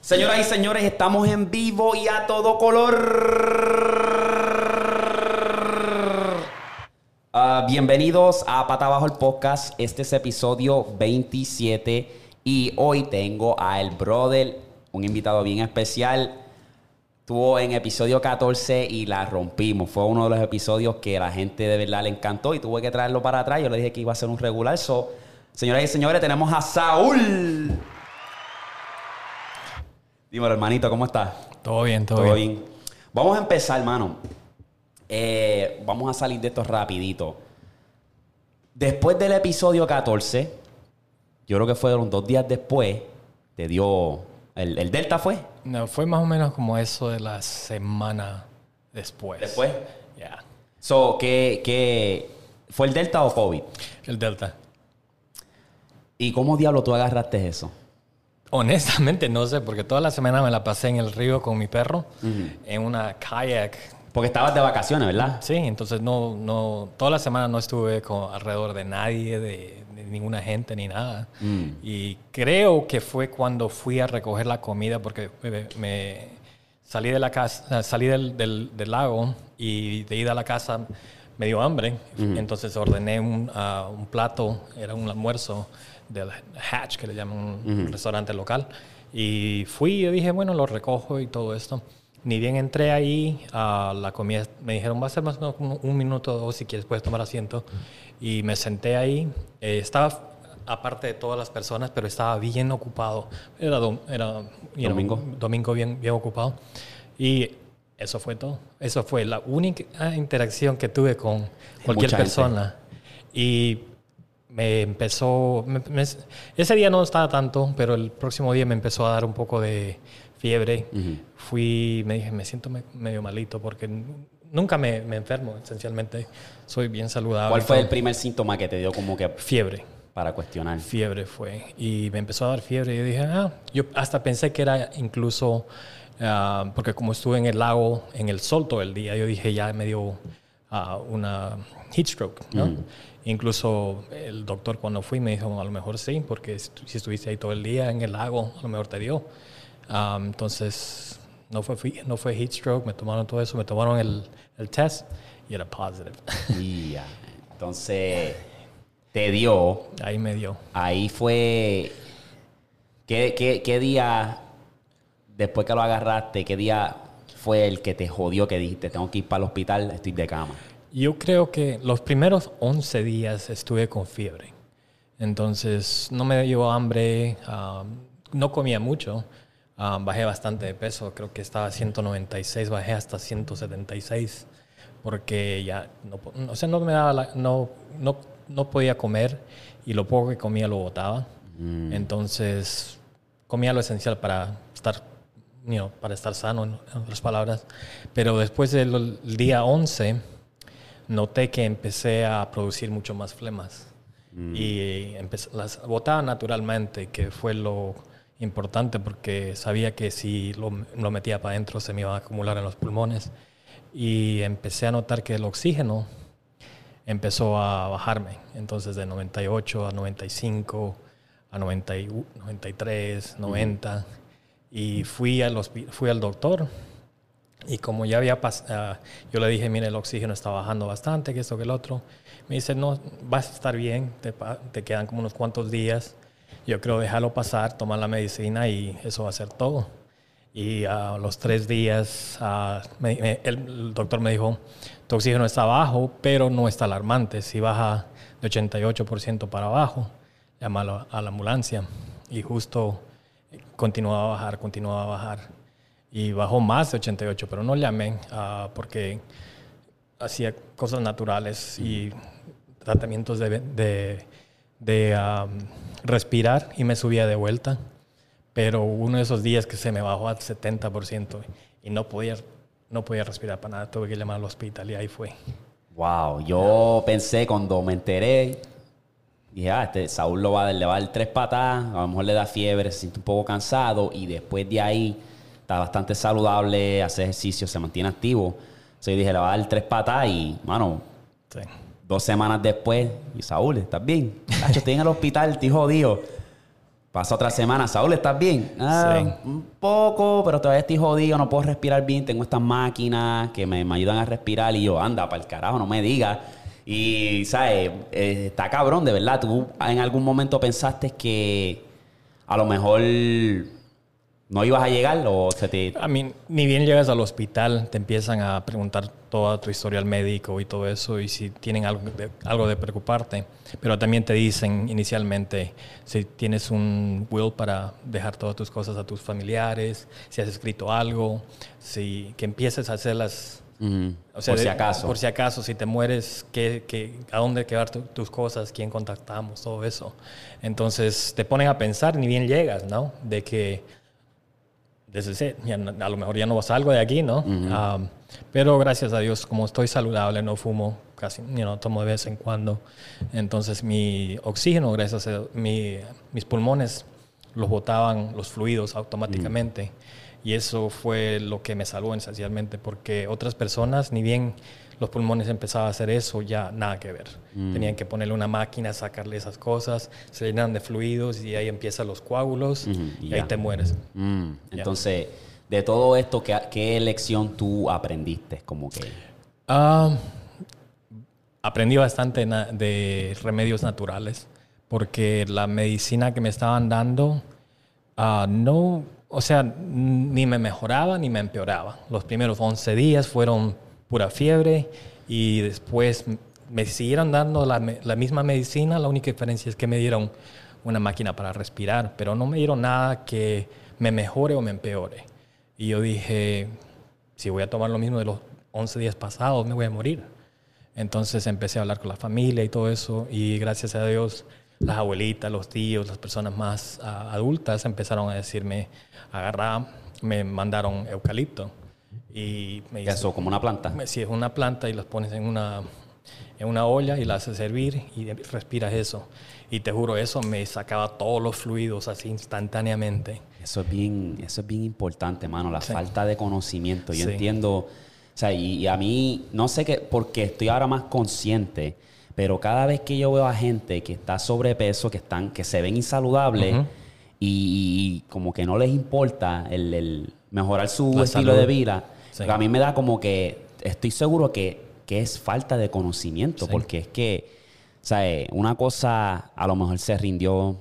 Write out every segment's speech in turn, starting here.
Señoras y señores, estamos en vivo y a todo color. Ah, bienvenidos a Pata Abajo el Podcast. Este es episodio 27 y hoy tengo a el brother, un invitado bien especial. Estuvo en episodio 14 y la rompimos. Fue uno de los episodios que la gente de verdad le encantó y tuve que traerlo para atrás. Yo le dije que iba a ser un regular. So, señoras y señores, tenemos a Saúl. Dímelo, hermanito, ¿cómo estás? Todo bien, todo, Todo bien. bien. Vamos a empezar, hermano. Eh, vamos a salir de esto rapidito. Después del episodio 14, yo creo que fueron dos días después, te dio... ¿El, el Delta fue? No, fue más o menos como eso de la semana después. Después. Ya. So, ¿qué, qué- ¿Fue el Delta o COVID? El Delta. ¿Y cómo diablo tú agarraste eso? Honestamente no sé, porque toda la semana me la pasé en el río con mi perro, en una kayak. Porque estabas de vacaciones, ¿verdad? Sí, entonces no, no, toda la semana no estuve con, alrededor de nadie, de, de ninguna gente ni nada. Y creo que fue cuando fui a recoger la comida, porque me, me salí de la casa, salí del, del- del lago y de ida a la casa me dio hambre. Entonces ordené un, ah, un plato, era un almuerzo del Hatch, que le llaman un, restaurante local. Y fui y dije, bueno, lo recojo y todo esto. Ni bien entré ahí, a la comida, me dijeron, va a ser más o menos como un minuto o dos, si quieres puedes tomar asiento. Y me senté ahí. Eh, estaba aparte de todas las personas, pero estaba bien ocupado. Era, dom- era you know, Domingo. domingo bien, bien ocupado. Y eso fue todo. Eso fue la única interacción que tuve con cualquier Mucha gente. persona. Y me empezó... me- me- ese día no estaba tanto, pero el próximo día me empezó a dar un poco de fiebre. Fui, me dije, me siento me- medio malito porque nunca me, me enfermo, esencialmente. Soy bien saludable. ¿Cuál fue el primer síntoma que te dio como que Fiebre. para cuestionar? Fiebre fue. Y me empezó a dar fiebre. Y yo dije, ah, yo hasta pensé que era incluso, ah, porque como estuve en el lago, en el sol todo el día, yo dije, ya me dio ah, una heat stroke, ¿no? Incluso el doctor cuando fui me dijo, a lo mejor sí, porque si estuviste ahí todo el día en el lago, a lo mejor te dio. Ah, entonces, no fue, no fue heat stroke, me tomaron todo eso, me tomaron el, el test y era positive. Y ya. Entonces, te dio ahí me dio. Ahí fue. ¿Qué, qué, qué día, después que lo agarraste, qué día fue el que te jodió que dijiste, tengo que ir para el hospital, estoy de cama? Yo creo que los primeros 11 días estuve con fiebre. Entonces no me dio hambre, ah, no comía mucho, ah, bajé bastante de peso, creo que estaba a 196, bajé hasta 176 porque ya no, o sea, no me daba la- no, no, no podía comer y lo poco que comía lo botaba. Entonces comía lo esencial para estar you know, para estar sano, en otras palabras. Pero después del día 11, noté que empecé a producir mucho más flemas. Y empecé, las botaba naturalmente, que fue lo importante porque sabía que si lo, lo metía para adentro se me iba a acumular en los pulmones. Y empecé a notar que el oxígeno empezó a bajarme. Entonces de 98 a 95, a 90 y- 93, 90. Y fui al, hospi- fui al doctor y como ya había pasado, yo le dije, mire, el oxígeno está bajando bastante, que esto, que el otro. Me dice, no, vas a estar bien, te, te quedan como unos cuantos días. Yo creo dejarlo pasar, tomar la medicina y eso va a ser todo. Y a los tres días, ah, me- me- el, el doctor me dijo, tu oxígeno está bajo, pero no está alarmante. Si baja de 88% para abajo, llámalo a la ambulancia. Y justo continuaba a bajar, continuaba a bajar. Y bajó más de 88, pero no llamé ah, porque hacía cosas naturales y tratamientos de, de, de, am, respirar y me subía de vuelta. Pero uno de esos días que se me bajó al 70% y no podía, no podía respirar para nada, tuve que llamar al hospital y ahí fue. Wow, yo pensé cuando me enteré, dije, ah, este Saúl lo va, le va a dar tres patas, a lo mejor le da fiebre, se siente un poco cansado y después de ahí está bastante saludable, hace ejercicio, se mantiene activo. Entonces dije, le va a dar tres patas y, mano, Sí. dos semanas después, y Saúl, ¿estás bien? Estoy en el hospital, estoy jodido. Pasa otra semana, Saúl, ¿estás bien? Ah, Sí. Un poco, pero todavía estoy jodido, no puedo respirar bien. Tengo estas máquinas que me, me ayudan a respirar. Y yo, anda, para el carajo, no me digas. Y, ¿sabes? Eh, está cabrón, de verdad. ¿Tú en algún momento pensaste que a lo mejor no ibas a llegar o se te... A mí, ni bien llegas al hospital, te empiezan a preguntar toda tu historial médico y todo eso, y si tienen algo de, algo de preocuparte. Pero también te dicen inicialmente si tienes un will para dejar todas tus cosas a tus familiares, si has escrito algo, si que empieces a hacer las... Ujú, o sea, por si acaso. Por si acaso, si te mueres, ¿qué, qué, a dónde quedar tu- tus cosas? ¿Quién contactamos? Todo eso. Entonces te ponen a pensar, ni bien llegas, ¿no? De que Ya no- a lo mejor ya no salgo de aquí, ¿no? Um, pero gracias a Dios, como estoy saludable, no fumo casi, you know, tomo de vez en cuando. Entonces mi oxígeno, gracias a mi, mis pulmones, los botaban los fluidos automáticamente. Y eso fue lo que me salvó esencialmente, porque otras personas, ni bien los pulmones empezaban a hacer eso, ya nada que ver. Tenían que ponerle una máquina, sacarle esas cosas, se llenan de fluidos y ahí empiezan los coágulos y ahí te mueres. Mm, Entonces, de todo esto, ¿qué, qué lección tú aprendiste? Como que... Ah, aprendí bastante de remedios naturales porque la medicina que me estaban dando ah, no, o sea, ni me mejoraba ni me empeoraba. Los primeros 11 días fueron pura fiebre y después me siguieron dando la, la misma medicina, la única diferencia es que me dieron una máquina para respirar, pero no me dieron nada que me mejore o me empeore. Y yo dije, si voy a tomar lo mismo de los 11 días pasados, me voy a morir. Entonces empecé a hablar con la familia y todo eso y gracias a Dios las abuelitas, los tíos, las personas más ah, adultas empezaron a decirme, agarra, me mandaron eucalipto y me ¿Qué es eso? ¿Como una planta? Si es una planta y las pones en una, en una olla y la haces servir y respiras eso. Y te juro, eso me sacaba todos los fluidos así instantáneamente. Eso es bien, eso es bien importante, mano, la Sí. falta de conocimiento. Yo Sí. entiendo, o sea, y, y a mí, no sé qué, porque estoy ahora más consciente, pero cada vez que yo veo a gente que está sobrepeso, que están, que se ven insaludables Ujú. y, y como que no les importa el, el mejorar su La estilo salud. de vida, Sí. a mí me da como que estoy seguro que, que es falta de conocimiento, Sí. porque es que, sea, eh, una cosa a lo mejor se rindió,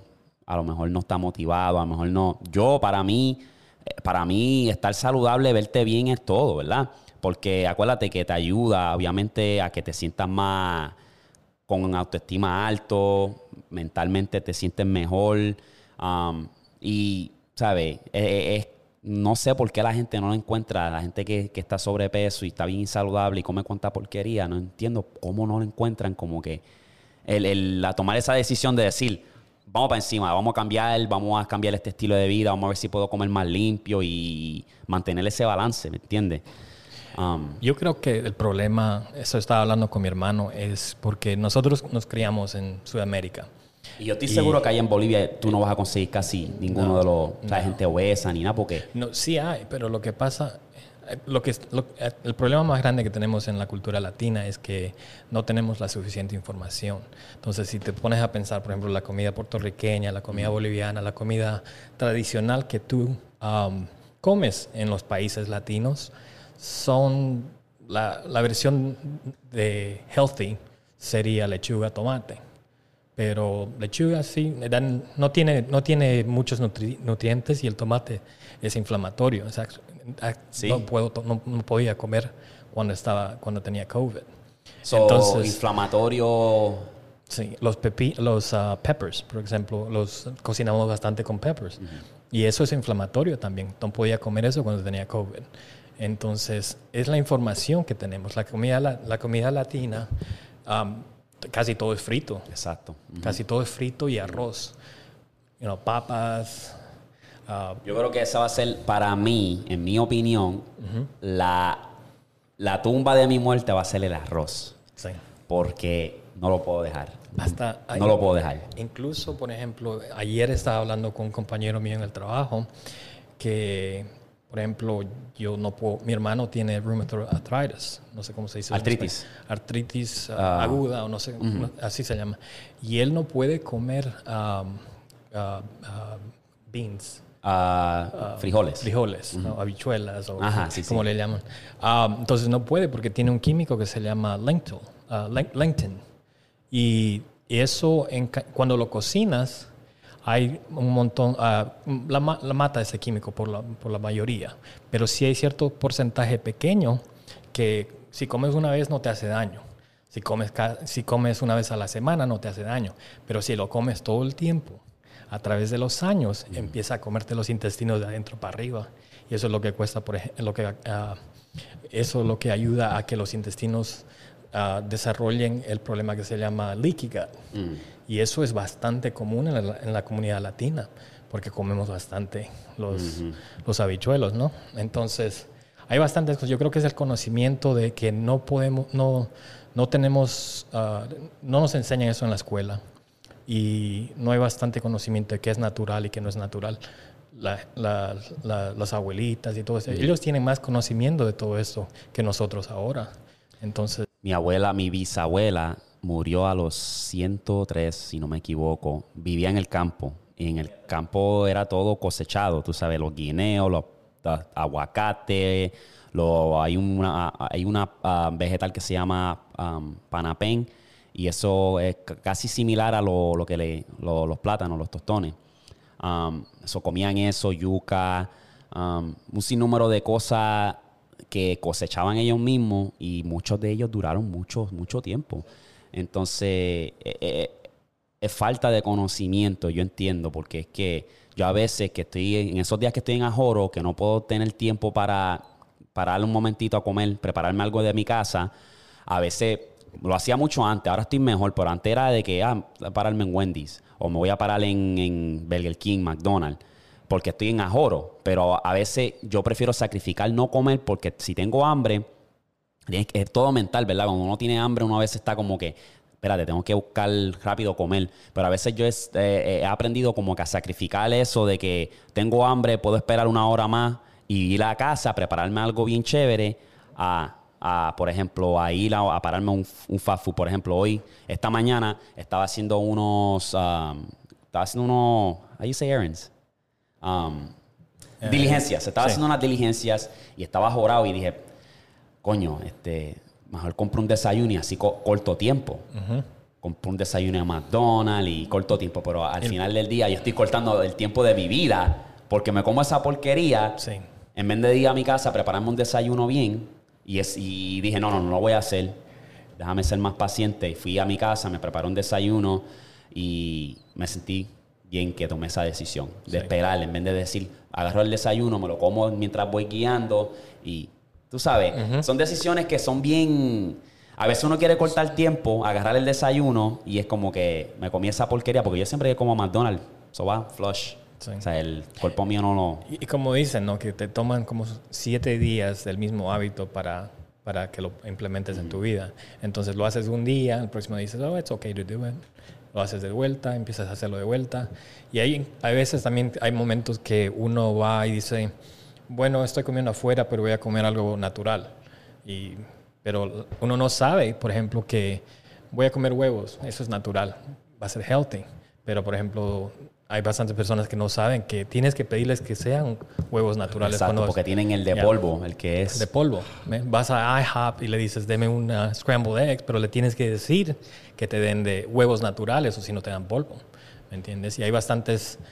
a lo mejor no está motivado, a lo mejor no. Yo, para mí, eh, para mí, estar saludable, verte bien es todo, ¿verdad? Porque acuérdate que te ayuda, obviamente, a que te sientas más con autoestima alto, mentalmente te sientes mejor. um, y, ¿sabes? Eh, es- no sé por qué la gente no lo encuentra. La gente que, que está sobrepeso y está bien insaludable y come cuanta porquería, no entiendo cómo no lo encuentran como que el, el- la tomar esa decisión de decir, vamos para encima, vamos a cambiar, vamos a cambiar este estilo de vida, vamos a ver si puedo comer más limpio y mantener ese balance, ¿me entiendes? Um, Yo creo que el problema, eso estaba hablando con mi hermano, es porque nosotros nos criamos en Sudamérica. Y yo estoy seguro que allá en Bolivia tú no vas a conseguir casi ninguno de los, la gente obesa ni nada, porque No, sí hay, pero lo que pasa, eh, lo que, lo- eh, el problema más grande que tenemos en la cultura latina es que no tenemos la suficiente información. Entonces, si te pones a pensar, por ejemplo, la comida puertorriqueña, la comida boliviana, la comida tradicional que tú am, comes en los países latinos, son la, la versión de healthy sería lechuga, tomate. Pero lechuga sí, dan- no, tiene, no tiene muchos nutri- nutrientes y el tomate es inflamatorio. O sea, ah, Sí. no, puedo, no, no podía comer cuando, estaba, cuando tenía COVID. so, Entonces- inflamatorio. Sí, los, pepi, los ah, peppers, por ejemplo, los cocinamos bastante con peppers. Y eso es inflamatorio también. No podía comer eso cuando tenía COVID. Entonces, es la información que tenemos. La comida, la, la comida latina, am, casi todo es frito. Exacto. Casi todo es frito y arroz. You know, papas, Ah, Yo creo que esa va a ser, para mí, en mi opinión, la, la tumba de mi muerte va a ser el arroz. sí. Porque no lo puedo dejar. Hasta No lo puedo dejar. Incluso, por ejemplo, ayer estaba hablando con un compañero mío en el trabajo que, por ejemplo, yo no puedo, mi hermano tiene rheumatoid arthritis, no sé cómo se dice. Artritis. Artritis uh, Ah. aguda o no sé, no- así se llama. Y él no puede comer um, uh, uh, beans. Ah, frijoles. frijoles, ¿no? habichuelas o Ajá, sí, como sí. le llaman. Ah, entonces no puede porque tiene un químico que se llama lentil, ah, len- lectin. Y eso, en cuando lo cocinas, hay un montón, ah, la, la mata ese químico por la, por la mayoría, pero sí hay cierto porcentaje pequeño que si comes una vez no te hace daño. Si comes, si comes una vez a la semana no te hace daño, pero si lo comes todo el tiempo, a través de los años, empieza a comerte los intestinos de adentro para arriba. Y eso es lo que cuesta, por ejemplo, lo que, ah, eso es lo que ayuda a que los intestinos ah, desarrollen el problema que se llama leaky gut. Y eso es bastante común en la, en la comunidad latina, porque comemos bastante los, los habichuelos, ¿no? Entonces, hay bastantes cosas. Yo creo que es el conocimiento de que no podemos, no, no tenemos, ah, no nos enseñan eso en la escuela y no hay bastante conocimiento de qué es natural y qué no es natural. La- la- la- las abuelitas y todo eso, ellos tienen más conocimiento de todo esto que nosotros ahora. Entonces, Mi abuela, mi bisabuela, murió a los 103, si no me equivoco. Vivía en el campo. Y en el campo era todo cosechado, tú sabes, los guineos, los aguacates, lo- hay una, hay una vegetal que se llama am, panapén y eso es casi similar a lo, lo que le, lo- los plátanos, los tostones. Um, so comían eso, yuca, um, un sinnúmero de cosas que cosechaban ellos mismos y muchos de ellos duraron mucho, mucho tiempo. Entonces, eh, eh, es falta de conocimiento, yo entiendo, porque es que yo a veces que estoy, en esos días que estoy en Ajoro, que no puedo tener tiempo para pararle un momentito a comer, prepararme algo de mi casa, a veces lo hacía mucho antes, ahora estoy mejor, pero antes era de que, ah, pararme en Wendy's o me voy a parar en, en Burger King, McDonald's, porque estoy en Ajoro, pero a veces yo prefiero sacrificar no comer porque si tengo hambre, Es todo mental, ¿verdad? Cuando uno tiene hambre, uno a veces está como que, espérate, tengo que buscar rápido comer. Pero a veces yo es- eh, he aprendido como que a sacrificar eso de que tengo hambre, puedo esperar una hora más y ir a casa, prepararme algo bien chévere, a, a, por ejemplo, a ir a, a pararme un, un fast food. Por ejemplo, hoy, esta mañana, estaba haciendo unos, um, estaba haciendo unos, how you say errands? Um, diligencias. Estaba sí. haciendo unas diligencias y estaba jorado y dije, coño, este, mejor compro un desayuno y así co- corto tiempo. Compro un desayuno a McDonald's y corto tiempo, pero al final del día yo estoy cortando el tiempo de mi vida porque me como esa porquería. Sí. En vez de ir a mi casa, prepararme un desayuno bien y, es, y dije, no, no, no lo voy a hacer. Déjame ser más paciente. Y fui a mi casa, me preparé un desayuno y me sentí bien que tomé esa decisión de Sí. esperar. En vez de decir, agarro el desayuno, me lo como mientras voy guiando y tú sabes, son decisiones que son bien... A veces uno quiere cortar tiempo, agarrar el desayuno y es como que me comí esa porquería porque yo siempre como McDonald's, eso va, flush. Sí. O sea, el cuerpo mío no lo... Y, y como dicen, ¿no? Que te toman como siete días del mismo hábito para, para que lo implementes en tu vida. Entonces lo haces un día, el próximo día dices, oh, it's okay to do it. Lo haces de vuelta, empiezas a hacerlo de vuelta. Y hay, a veces también hay momentos que uno va y dice, bueno, estoy comiendo afuera, pero voy a comer algo natural. Y, pero uno no sabe, por ejemplo, que voy a comer huevos, eso es natural, va a ser healthy. Pero, por ejemplo, hay bastantes personas que no saben que tienes que pedirles que sean huevos naturales. Exacto, cuando- porque tienen el de Ya. polvo, el que es... de polvo. ¿ve? Vas a IHOP y le dices, deme una scrambled egg, pero le tienes que decir que te den de huevos naturales o si no te dan polvo. ¿Me entiendes? Y hay bastantes, bas-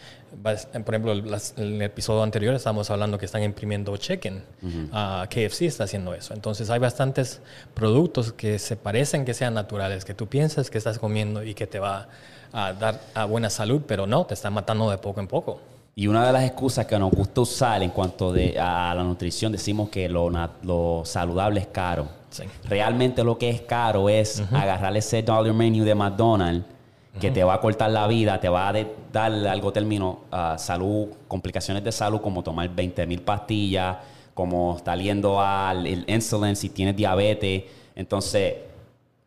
por ejemplo, las- el episodio anterior estábamos hablando que están imprimiendo chicken. Ah, KFC está haciendo eso. Entonces hay bastantes productos que se parecen que sean naturales, que tú piensas que estás comiendo y que te va a dar a buena salud, pero no, te están matando de poco en poco. Y una de las excusas que nos gusta usar en cuanto de, a la nutrición, decimos que lo, lo saludable es caro. Sí. Realmente lo que es caro es agarrar ese dollar menu de McDonald's que te va a cortar la vida, te va a dar algo término a salud, complicaciones de salud, como tomar 20 mil pastillas, como estar yendo al insulin si tienes diabetes. Entonces,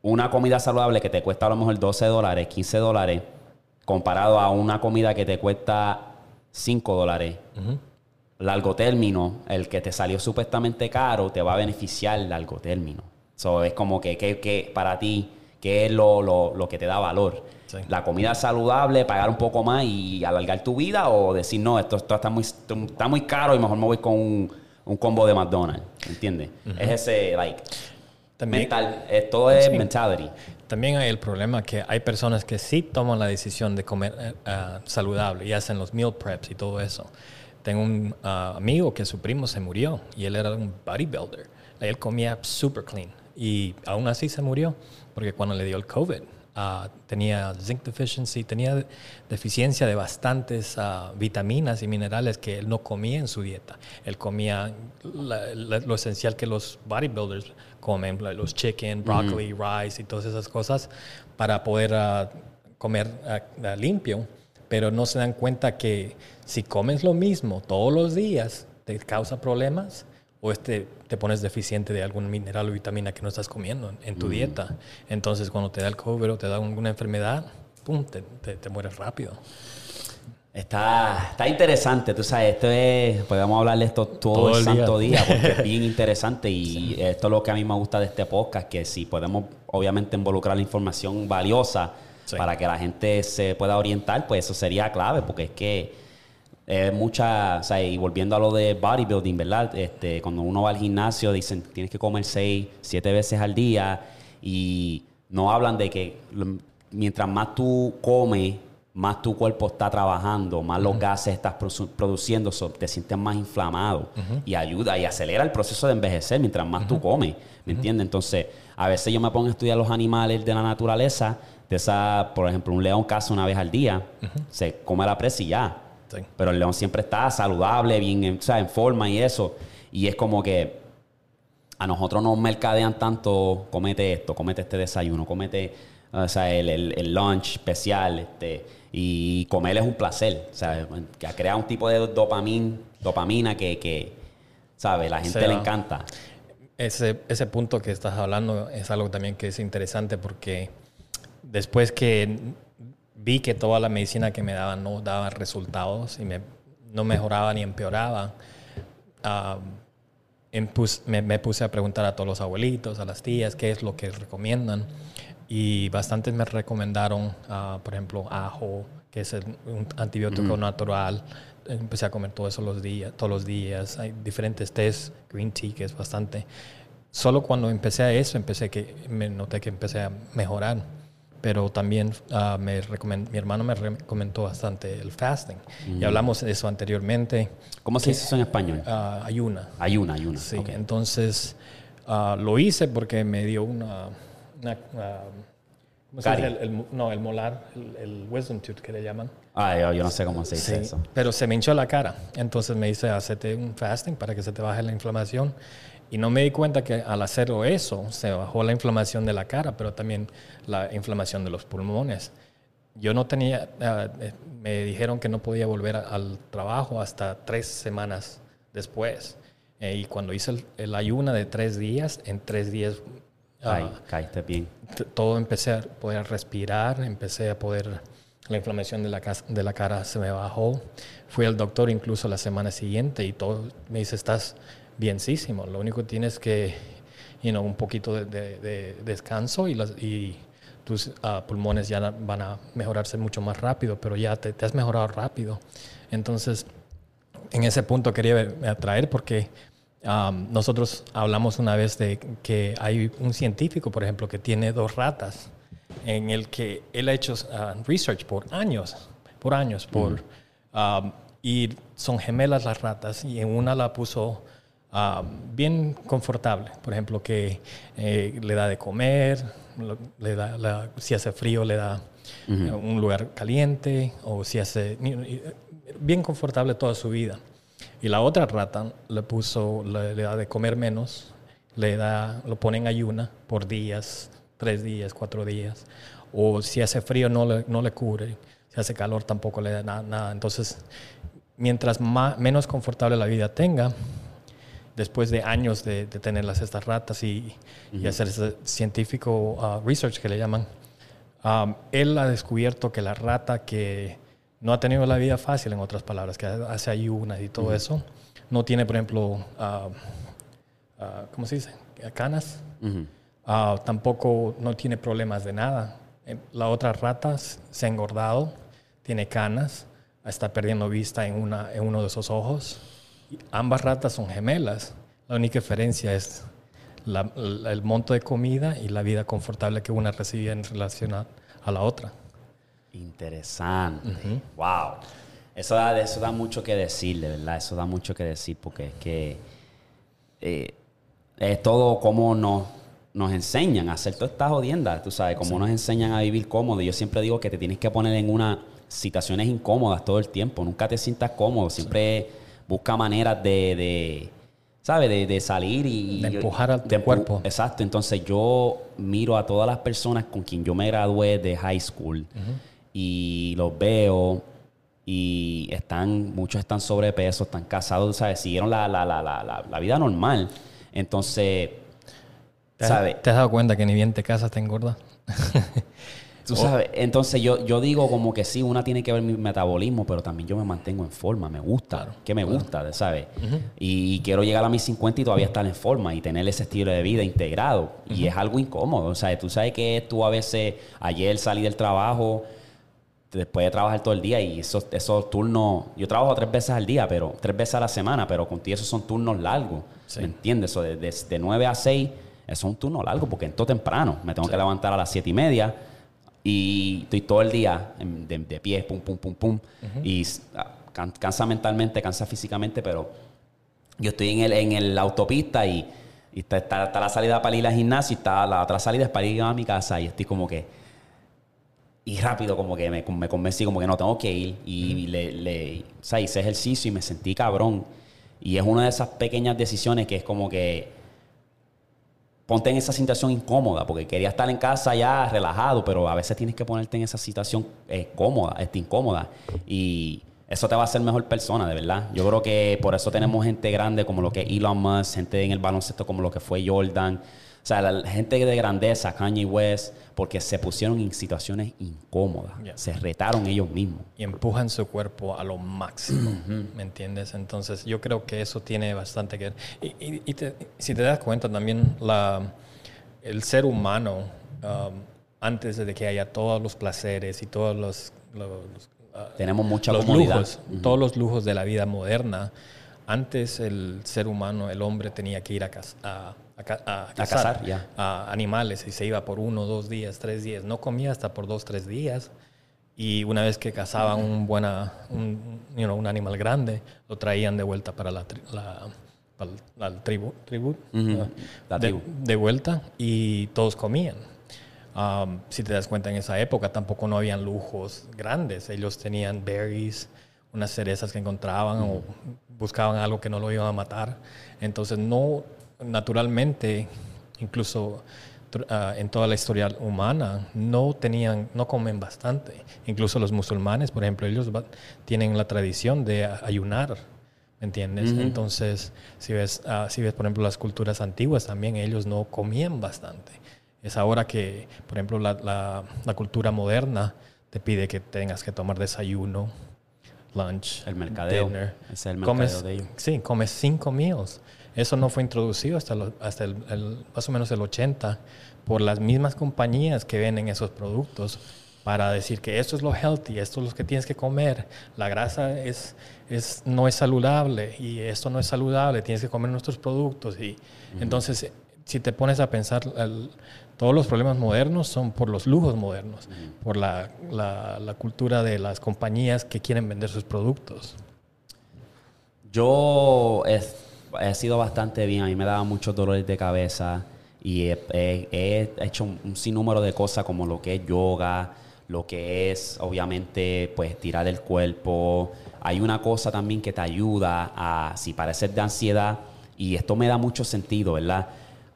una comida saludable que te cuesta a lo mejor 12 dólares, 15 dólares, comparado a una comida que te cuesta 5 dólares, largo término, el que te salió supuestamente caro, te va a beneficiar largo término. So, es como que, que, para ti, ¿qué es lo, lo, que te da valor? La comida saludable, pagar un poco más y alargar tu vida o decir, no, esto, esto está, muy, está muy caro y mejor me voy con un, un combo de McDonald's, ¿entiendes? Es ese, like, también, mental, todo es mentality. También hay el problema que hay personas que sí toman la decisión de comer eh, ah, saludable y hacen los meal preps y todo eso. Tengo un ah, amigo que su primo se murió y él era un bodybuilder. Él comía super clean y aún así se murió porque cuando le dio el COVID uh, tenía zinc deficiency, tenía deficiencia de bastantes uh, vitaminas y minerales que él no comía en su dieta. Él comía lo esencial que los bodybuilders comen, los chicken, broccoli, rice y todas esas cosas para poder uh, comer limpio, pero no se dan cuenta que si comes lo mismo todos los días te causa problemas o este, te pones deficiente de algún mineral o vitamina que no estás comiendo en, tu mm. dieta. Entonces, cuando te da el COVID o te da alguna enfermedad, ¡pum!, te, te, mueres rápido. Está, está interesante, tú sabes, esto es, podemos hablar de esto todo, el, santo día, porque es bien interesante y esto es lo que a mí me gusta de este podcast, que si podemos obviamente involucrar la información valiosa para que la gente se pueda orientar, pues eso sería clave, porque es que es mucha, o sea, y volviendo a lo de bodybuilding, ¿verdad? Este, cuando uno va al gimnasio dicen tienes que comer seis, siete veces al día y no hablan de que mientras más tú comes, más tu cuerpo está trabajando, más los gases estás produciendo, te sientes más inflamado. Y ayuda y acelera el proceso de envejecer mientras más tú comes, ¿me entiendes? Entonces, a veces yo me pongo a estudiar los animales de la naturaleza, de esa, por ejemplo, un león caza una vez al día, se come la presa y ya pero el león siempre está saludable, bien en, en forma y eso. Y es como que a nosotros nos mercadean tanto, comete esto, comete este desayuno, comete o sea, el, el, lunch especial, este, y comer es un placer, o sea, que crea un tipo de dopamina, dopamina que, que ¿sabe? La gente le encanta. Ese, ese punto que estás hablando es algo también que es interesante porque después que vi que toda la medicina que me daban no daba resultados y me, no mejoraba ni empeoraba. me, puse a preguntar a todos los abuelitos, a las tías, qué es lo que recomiendan. Y bastantes me recomendaron, uh, por ejemplo, ajo, que es un antibiótico natural. Empecé a comer todo eso los días, todos los días. Hay diferentes tés, green tea, que es bastante. Solo cuando empecé a eso, empecé que me noté que empecé a mejorar pero también uh, me mi hermano me recomendó bastante el fasting. Y hablamos de eso anteriormente. ¿Cómo se dice eso en español? Uh, ayuna. Ayuna, ayuna. Sí, entonces uh, lo hice porque me dio una... una ¿Cómo se dice? El, no, el molar, el, wisdom tooth que le llaman. Ah, yo, no sé cómo se dice eso. Pero se me hinchó la cara. Entonces me dice, hacete un fasting para que se te baje la inflamación. Y no me di cuenta que al hacerlo eso se bajó la inflamación de la cara, pero también la inflamación de los pulmones. Yo no tenía, eh, me dijeron que no podía volver al trabajo hasta tres semanas después. Eh, y cuando hice el, ayuno de tres días, en tres días... Ah, Ay, caíste bien. Todo empecé a poder respirar, empecé a poder... La inflamación de la, de la cara se me bajó. Fui al doctor incluso la semana siguiente y todo me dice, estás bienísimo. Lo único que tienes que, you know, un poquito de, descanso y, las, y tus ah, pulmones ya van a mejorarse mucho más rápido, pero ya te, has mejorado rápido. Entonces, en ese punto quería atraer porque nosotros hablamos una vez de que hay un científico, por ejemplo, que tiene dos ratas en el que él ha hecho ah, research por años, por años, por... y son gemelas las ratas y en una la puso Ah, bien confortable. Por ejemplo, que eh, le da de comer, le da, si hace frío le da un lugar caliente o si hace... Bien confortable toda su vida. Y la otra rata le puso, le, da de comer menos, le da, lo pone en ayuna por días, tres días, cuatro días. o si hace frío no le, no le cubre, si hace calor tampoco le da na- nada. Entonces, mientras menos confortable la vida tenga, después de años de, de tenerlas estas ratas y, y hacer ese científico uh, research que le llaman, um, él ha descubierto que la rata que no ha tenido la vida fácil, en otras palabras, que hace ayunas y todo eso, no tiene, por ejemplo, uh, uh, ¿cómo se dice? Canas. Tampoco no tiene problemas de nada. Eh, La otra rata se ha engordado, tiene canas, está perdiendo vista en, una, en uno de esos ojos. Ambas ratas son gemelas. La única diferencia es la- la- el monto de comida y la vida confortable que una recibe en relación a, a la otra. Interesante. Wow. Eso da, eso da mucho que decir, de verdad. Eso da mucho que decir porque es que eh, es todo como nos, nos enseñan a hacer todas estas jodiendas, tú sabes, como nos enseñan a vivir cómodo. Yo siempre digo que te tienes que poner en unas situaciones incómodas todo el tiempo. Nunca te sientas cómodo. Siempre busca maneras de, de ¿sabes? De, de salir y... De empujar a tu de empu- cuerpo. Exacto. Entonces yo miro a todas las personas con quien yo me gradué de high school y los veo y están, muchos están sobrepeso, están casados, ¿sabes? Siguieron la, la, la, la, la, la vida normal. Entonces, ¿Te, has- ¿sabes? ¿Te has dado cuenta que ni bien te casas te engordas? Tú sabes, entonces yo, yo digo como que sí, una tiene que ver mi metabolismo, pero también yo me mantengo en forma, me gusta, que me gusta, ¿sabes? Y quiero llegar a mis 50 y todavía estar en forma y tener ese estilo de vida integrado. Y es algo incómodo, o sea, tú sabes que tú a veces, ayer salí del trabajo, después de trabajar todo el día y esos, esos turnos, yo trabajo tres veces al día, pero tres veces a la semana, pero contigo esos son turnos largos, ¿me entiendes? Eso de, de, de 9 a 6, eso es un turno largo porque entro temprano, me tengo que levantar a las 7 y media y estoy todo el día de, de pie, pum, pum, pum, pum, y ah, can- cansa mentalmente, cansa físicamente, pero yo estoy en el, en el autopista y, y está, está- está la salida para ir al gimnasio y está la otra salida es para ir a mi casa y estoy como que y rápido como que me, me convencí como que no tengo que ir. Y le, le- o sea, hice ejercicio y me sentí cabrón. Y es una de esas pequeñas decisiones que es como que ponte en esa situación incómoda porque quería estar en casa ya relajado pero a veces tienes que ponerte en esa situación eh, cómoda este, incómoda y eso te va a hacer mejor persona, de verdad. Yo creo que por eso tenemos gente grande como lo que es Elon Musk, gente en el baloncesto como lo que fue Jordan. O sea, la, gente de grandeza, Kanye West, porque se pusieron en situaciones incómodas. Yeah. Se retaron ellos mismos. y empujan su cuerpo a lo máximo, ¿me entiendes? Entonces yo creo que eso tiene bastante que ver. Y, y- y te- si te das cuenta también, la, el ser humano, um, antes de que haya todos los placeres y todos los, los, ah, Tenemos mucha los comodidad. lujos, todos los lujos de la vida moderna, antes el ser humano, el hombre tenía que ir a, caz- a, a ca- a cazar, cazar, ya. a animales y se iba por uno, dos días, tres días. No comía hasta por dos, tres días. Y una vez que cazaban un, buena, un, you know, un animal grande, lo traían de vuelta para la, la, tribu, tribu, Ujú, ah, la de, tribu. de vuelta y todos comían. Um, si te das cuenta, en esa época tampoco no habían lujos grandes. Ellos tenían berries, unas cerezas que encontraban o buscaban algo que no lo iban a matar. Entonces, no, naturalmente, incluso ah, en toda la historia humana, no tenían, no comen bastante. Incluso los musulmanes, por ejemplo, ellos va- tienen la tradición de ayunar. ¿Me entiendes? Entonces, si ves, ah, si ves, por ejemplo, las culturas antiguas también, ellos no comían bastante. Es ahora que, por ejemplo, la, la- la cultura moderna te pide que tengas que tomar desayuno, lunch, El mercadeo. dinner. Es el mercadeo Comes- de ellos. Sí, comes cinco meals. Eso no fue introducido hasta, lo- hasta el, el- más o menos el 80 por las mismas compañías que venden esos productos para decir que esto es lo healthy, esto es lo que tienes que comer, la grasa es, es, no es saludable y esto no es saludable, tienes que comer nuestros productos. Y entonces, si te pones a pensar, el- todos los problemas modernos son por los lujos modernos, por la, la- la cultura de las compañías que quieren vender sus productos. Yo he, he sido bastante bien, a mí me daba muchos dolores de cabeza y he, he- he hecho un, un sinnúmero de cosas como lo que es yoga, lo que es obviamente pues tirar el cuerpo. Hay una cosa también que te ayuda a, si pareces de ansiedad, y esto me da mucho sentido, ¿verdad?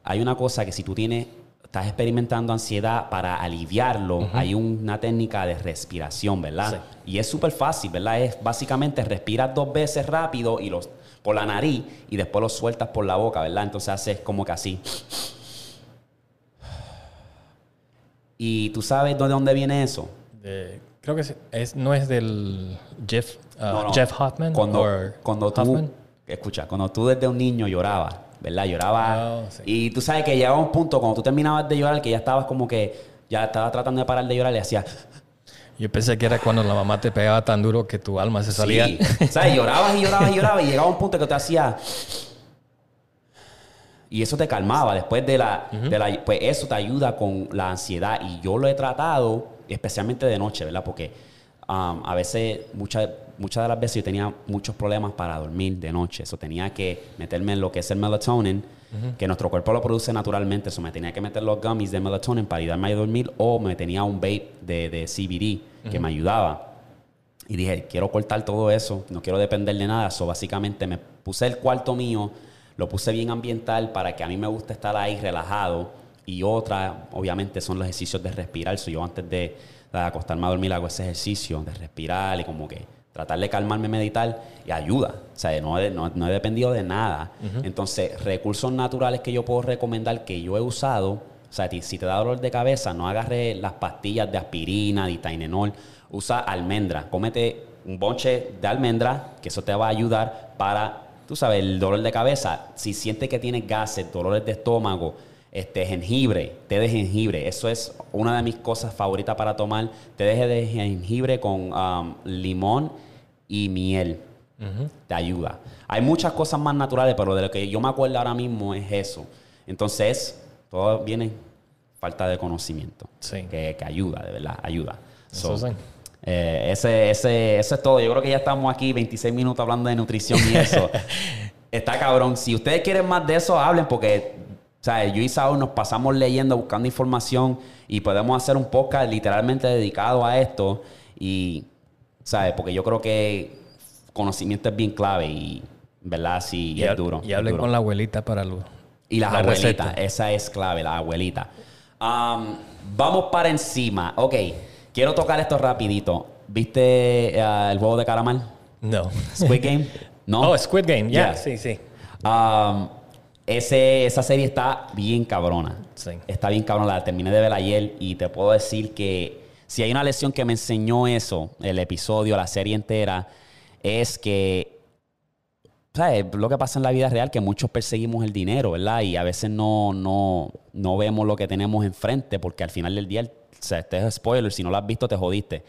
Hay una cosa que si tú tienes estás experimentando ansiedad, para aliviarlo, hay una técnica de respiración, ¿verdad? Y es súper fácil, ¿verdad? Es básicamente respiras dos veces rápido y los por la nariz y después lo sueltas por la boca, ¿verdad? Entonces haces como que así. ¿Y tú sabes de dónde viene eso? creo que es, no es del Jeff, uh, Jeff Hoffman. Cuando, cuando tú, escucha, cuando tú desde un niño llorabas, ¿verdad? Lloraba. Oh, y tú sabes que llegaba un punto cuando tú terminabas de llorar que ya estabas como que ya estabas tratando de parar de llorar y hacía. Yo pensé que era cuando la mamá te pegaba tan duro que tu alma se salía. Sí. ¿Sabes? Llorabas y llorabas y llorabas y llegaba un punto que te hacía. Y eso te calmaba. Después de la, de la, Pues eso te ayuda con la ansiedad. Y yo lo he tratado, especialmente de noche, ¿verdad? Porque um, a veces, muchas muchas de las veces yo tenía muchos problemas para dormir de noche. Eso tenía que meterme en lo que es el melatonin, que nuestro cuerpo lo produce naturalmente. Eso me tenía que meter los gummies de melatonin para ayudarme a dormir o me tenía un vape de, de CBD que me ayudaba. Y dije, quiero cortar todo eso, no quiero depender de nada. Eso básicamente me puse el cuarto mío, lo puse bien ambiental para que a mí me guste estar ahí relajado. Y otra, obviamente, son los ejercicios de respirar. So, yo antes de, de acostarme a dormir hago ese ejercicio de respirar y como que tratar de calmarme, meditar y ayuda. O sea, no he, no, he dependido de nada. Entonces, recursos naturales que yo puedo recomendar que yo he usado, o sea, si te da dolor de cabeza, no agarre las pastillas de aspirina, de Tylenol, usa almendra. Cómete un bonche de almendra, que eso te va a ayudar para, tú sabes, el dolor de cabeza. Si sientes que tienes gases, dolores de estómago, este, jengibre, té de jengibre. Eso es una de mis cosas favoritas para tomar. Té de jengibre con um, limón y miel. Te ayuda. Hay muchas cosas más naturales, pero de lo que yo me acuerdo ahora mismo es eso. Entonces, todo viene falta de conocimiento. Que, ayuda, de verdad, ayuda. Eh, ese, ese, eso es todo. Yo creo que ya estamos aquí 26 minutos hablando de nutrición y eso. Está cabrón. Si ustedes quieren más de eso, hablen porque sea, yo y Saúl nos pasamos leyendo, buscando información y podemos hacer un podcast literalmente dedicado a esto. Y, ¿sabes? Porque yo creo que conocimiento es bien clave y, ¿verdad? Sí, es duro. Y hable con la abuelita para lo, Y las abuelitas, esa es clave, la abuelita. Um, vamos para encima. Ok, quiero tocar esto rapidito. ¿Viste uh, el juego de caramel? No. ¿Squid Game? ¿No? Oh, Squid Game, ya, sí, sí. Um, ese, esa serie está bien cabrona. Está bien cabrona. La terminé de ver ayer y te puedo decir que si hay una lección que me enseñó eso, el episodio, la serie entera, es que, ¿sabes? Lo que pasa en la vida real, que muchos perseguimos el dinero, ¿verdad? Y a veces no, no, no vemos lo que tenemos enfrente, porque al final del día, este es spoiler, si no lo has visto, te jodiste.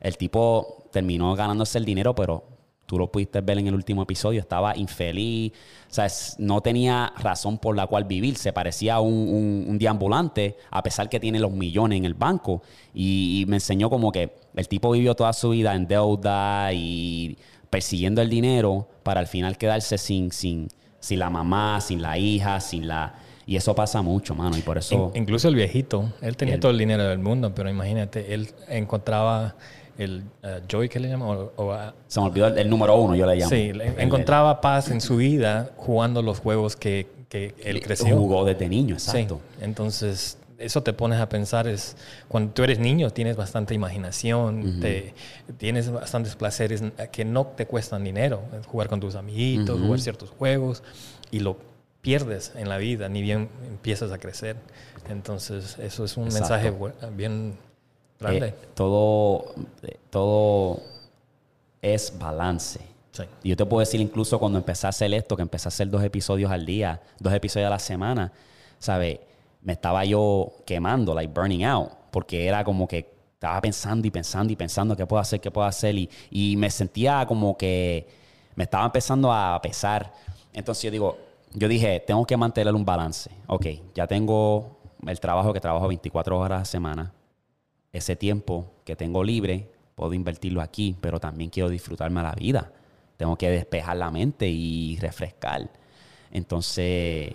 El tipo terminó ganándose el dinero, pero tú lo pudiste ver en el último episodio, estaba infeliz, o sea, no tenía razón por la cual vivir, se parecía a un, un, deambulante, a pesar que tiene los millones en el banco, y, me enseñó como que el tipo vivió toda su vida en deuda y persiguiendo el dinero para al final quedarse sin, sin, sin la mamá, sin la hija, sin la... Y eso pasa mucho, mano, y por eso... incluso el viejito, él tenía todo el dinero del mundo, pero imagínate, él encontraba el uh, Joy que le llama se me olvidó el, número uno yo le llamo. Sí encontraba paz en su vida jugando los juegos que, que él creció. jugó desde niño exacto. entonces eso te pones a pensar es cuando tú eres niño tienes bastante imaginación te, tienes bastantes placeres que no te cuestan dinero jugar con tus amiguitos jugar ciertos juegos y lo pierdes en la vida ni bien empiezas a crecer. Entonces eso es un mensaje bien eh, todo, eh, todo es balance. Y yo te puedo decir incluso cuando empecé a hacer esto, que empecé a hacer dos episodios al día, dos episodios a la semana, ¿sabes? Me estaba yo quemando, like burning out, porque era como que estaba pensando y pensando y pensando qué puedo hacer, qué puedo hacer, y, y me sentía como que me estaba empezando a pesar. Entonces yo digo, yo dije, tengo que mantener un balance. Ok, ya tengo el trabajo que trabajo 24 horas a la semana ese tiempo que tengo libre, puedo invertirlo aquí, pero también quiero disfrutarme la vida. Tengo que despejar la mente y refrescar. Entonces...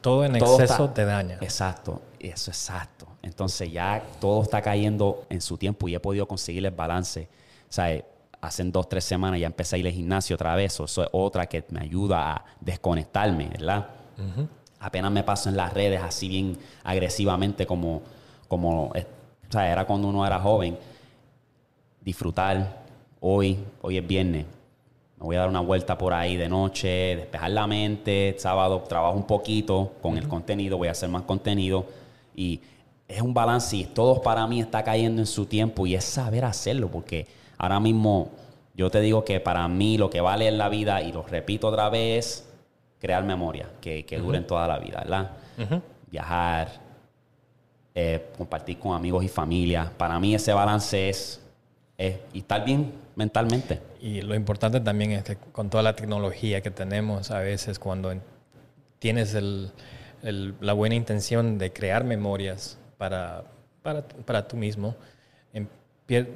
Todo en exceso te daña. Exacto, eso exacto. Entonces ya todo está cayendo en su tiempo y he podido conseguir el balance. O sea, hace dos, tres semanas ya empecé a ir al gimnasio otra vez. Eso es otra que me ayuda a desconectarme, ¿verdad? apenas me paso en las redes así bien agresivamente como, como o sea, era cuando uno era joven. Disfrutar hoy, hoy es viernes. Me voy a dar una vuelta por ahí de noche, despejar la mente. Sábado trabajo un poquito con el contenido, voy a hacer más contenido. Y es un balance y todo para mí está cayendo en su tiempo y es saber hacerlo porque ahora mismo yo te digo que para mí lo que vale en la vida, y lo repito otra vez, crear memoria que, que duren toda la vida, ¿verdad? Viajar, eh, compartir con amigos y familia. Para mí ese balance es, es y estar bien mentalmente. Y lo importante también es que con toda la tecnología que tenemos, a veces cuando tienes el, la buena intención de crear memorias para, para, para tú mismo,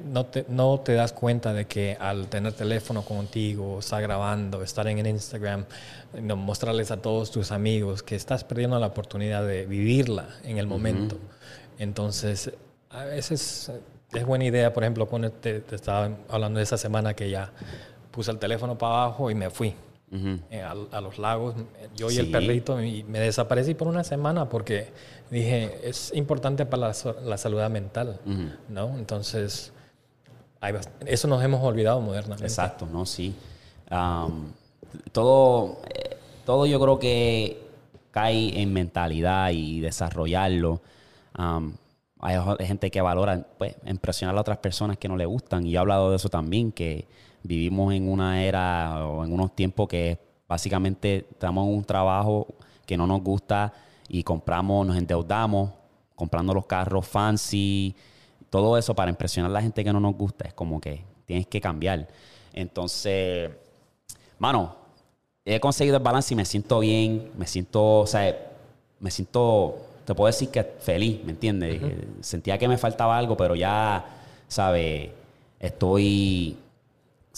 no te, no te das cuenta de que al tener teléfono contigo, estar grabando, estar en Instagram, mostrarles a todos tus amigos que estás perdiendo la oportunidad de vivirla en el momento. Entonces, a veces es buena idea, por ejemplo, cuando te, estaba hablando de esa semana que ya puse el teléfono para abajo y me fui. Eh, a, los lagos, yo y el perrito, y me desaparecí por una semana porque dije, es importante para la, salud mental, ¿no? Entonces, eso nos hemos olvidado modernamente. Exacto, ¿no? Sí. todo, eh, todo yo creo que cae en mentalidad y desarrollarlo. Hay gente que valora pues, impresionar a otras personas que no le gustan y he hablado de eso también, que vivimos en una era o en unos tiempos que básicamente estamos en un trabajo que no nos gusta y compramos, nos endeudamos comprando los carros fancy, todo eso para impresionar a la gente que no nos gusta, es como que tienes que cambiar. Entonces, mano, he conseguido el balance y me siento bien, me siento, o sea, me siento, te puedo decir que feliz, ¿me entiendes? Sentía que me faltaba algo, pero ya, ¿sabes? Estoy,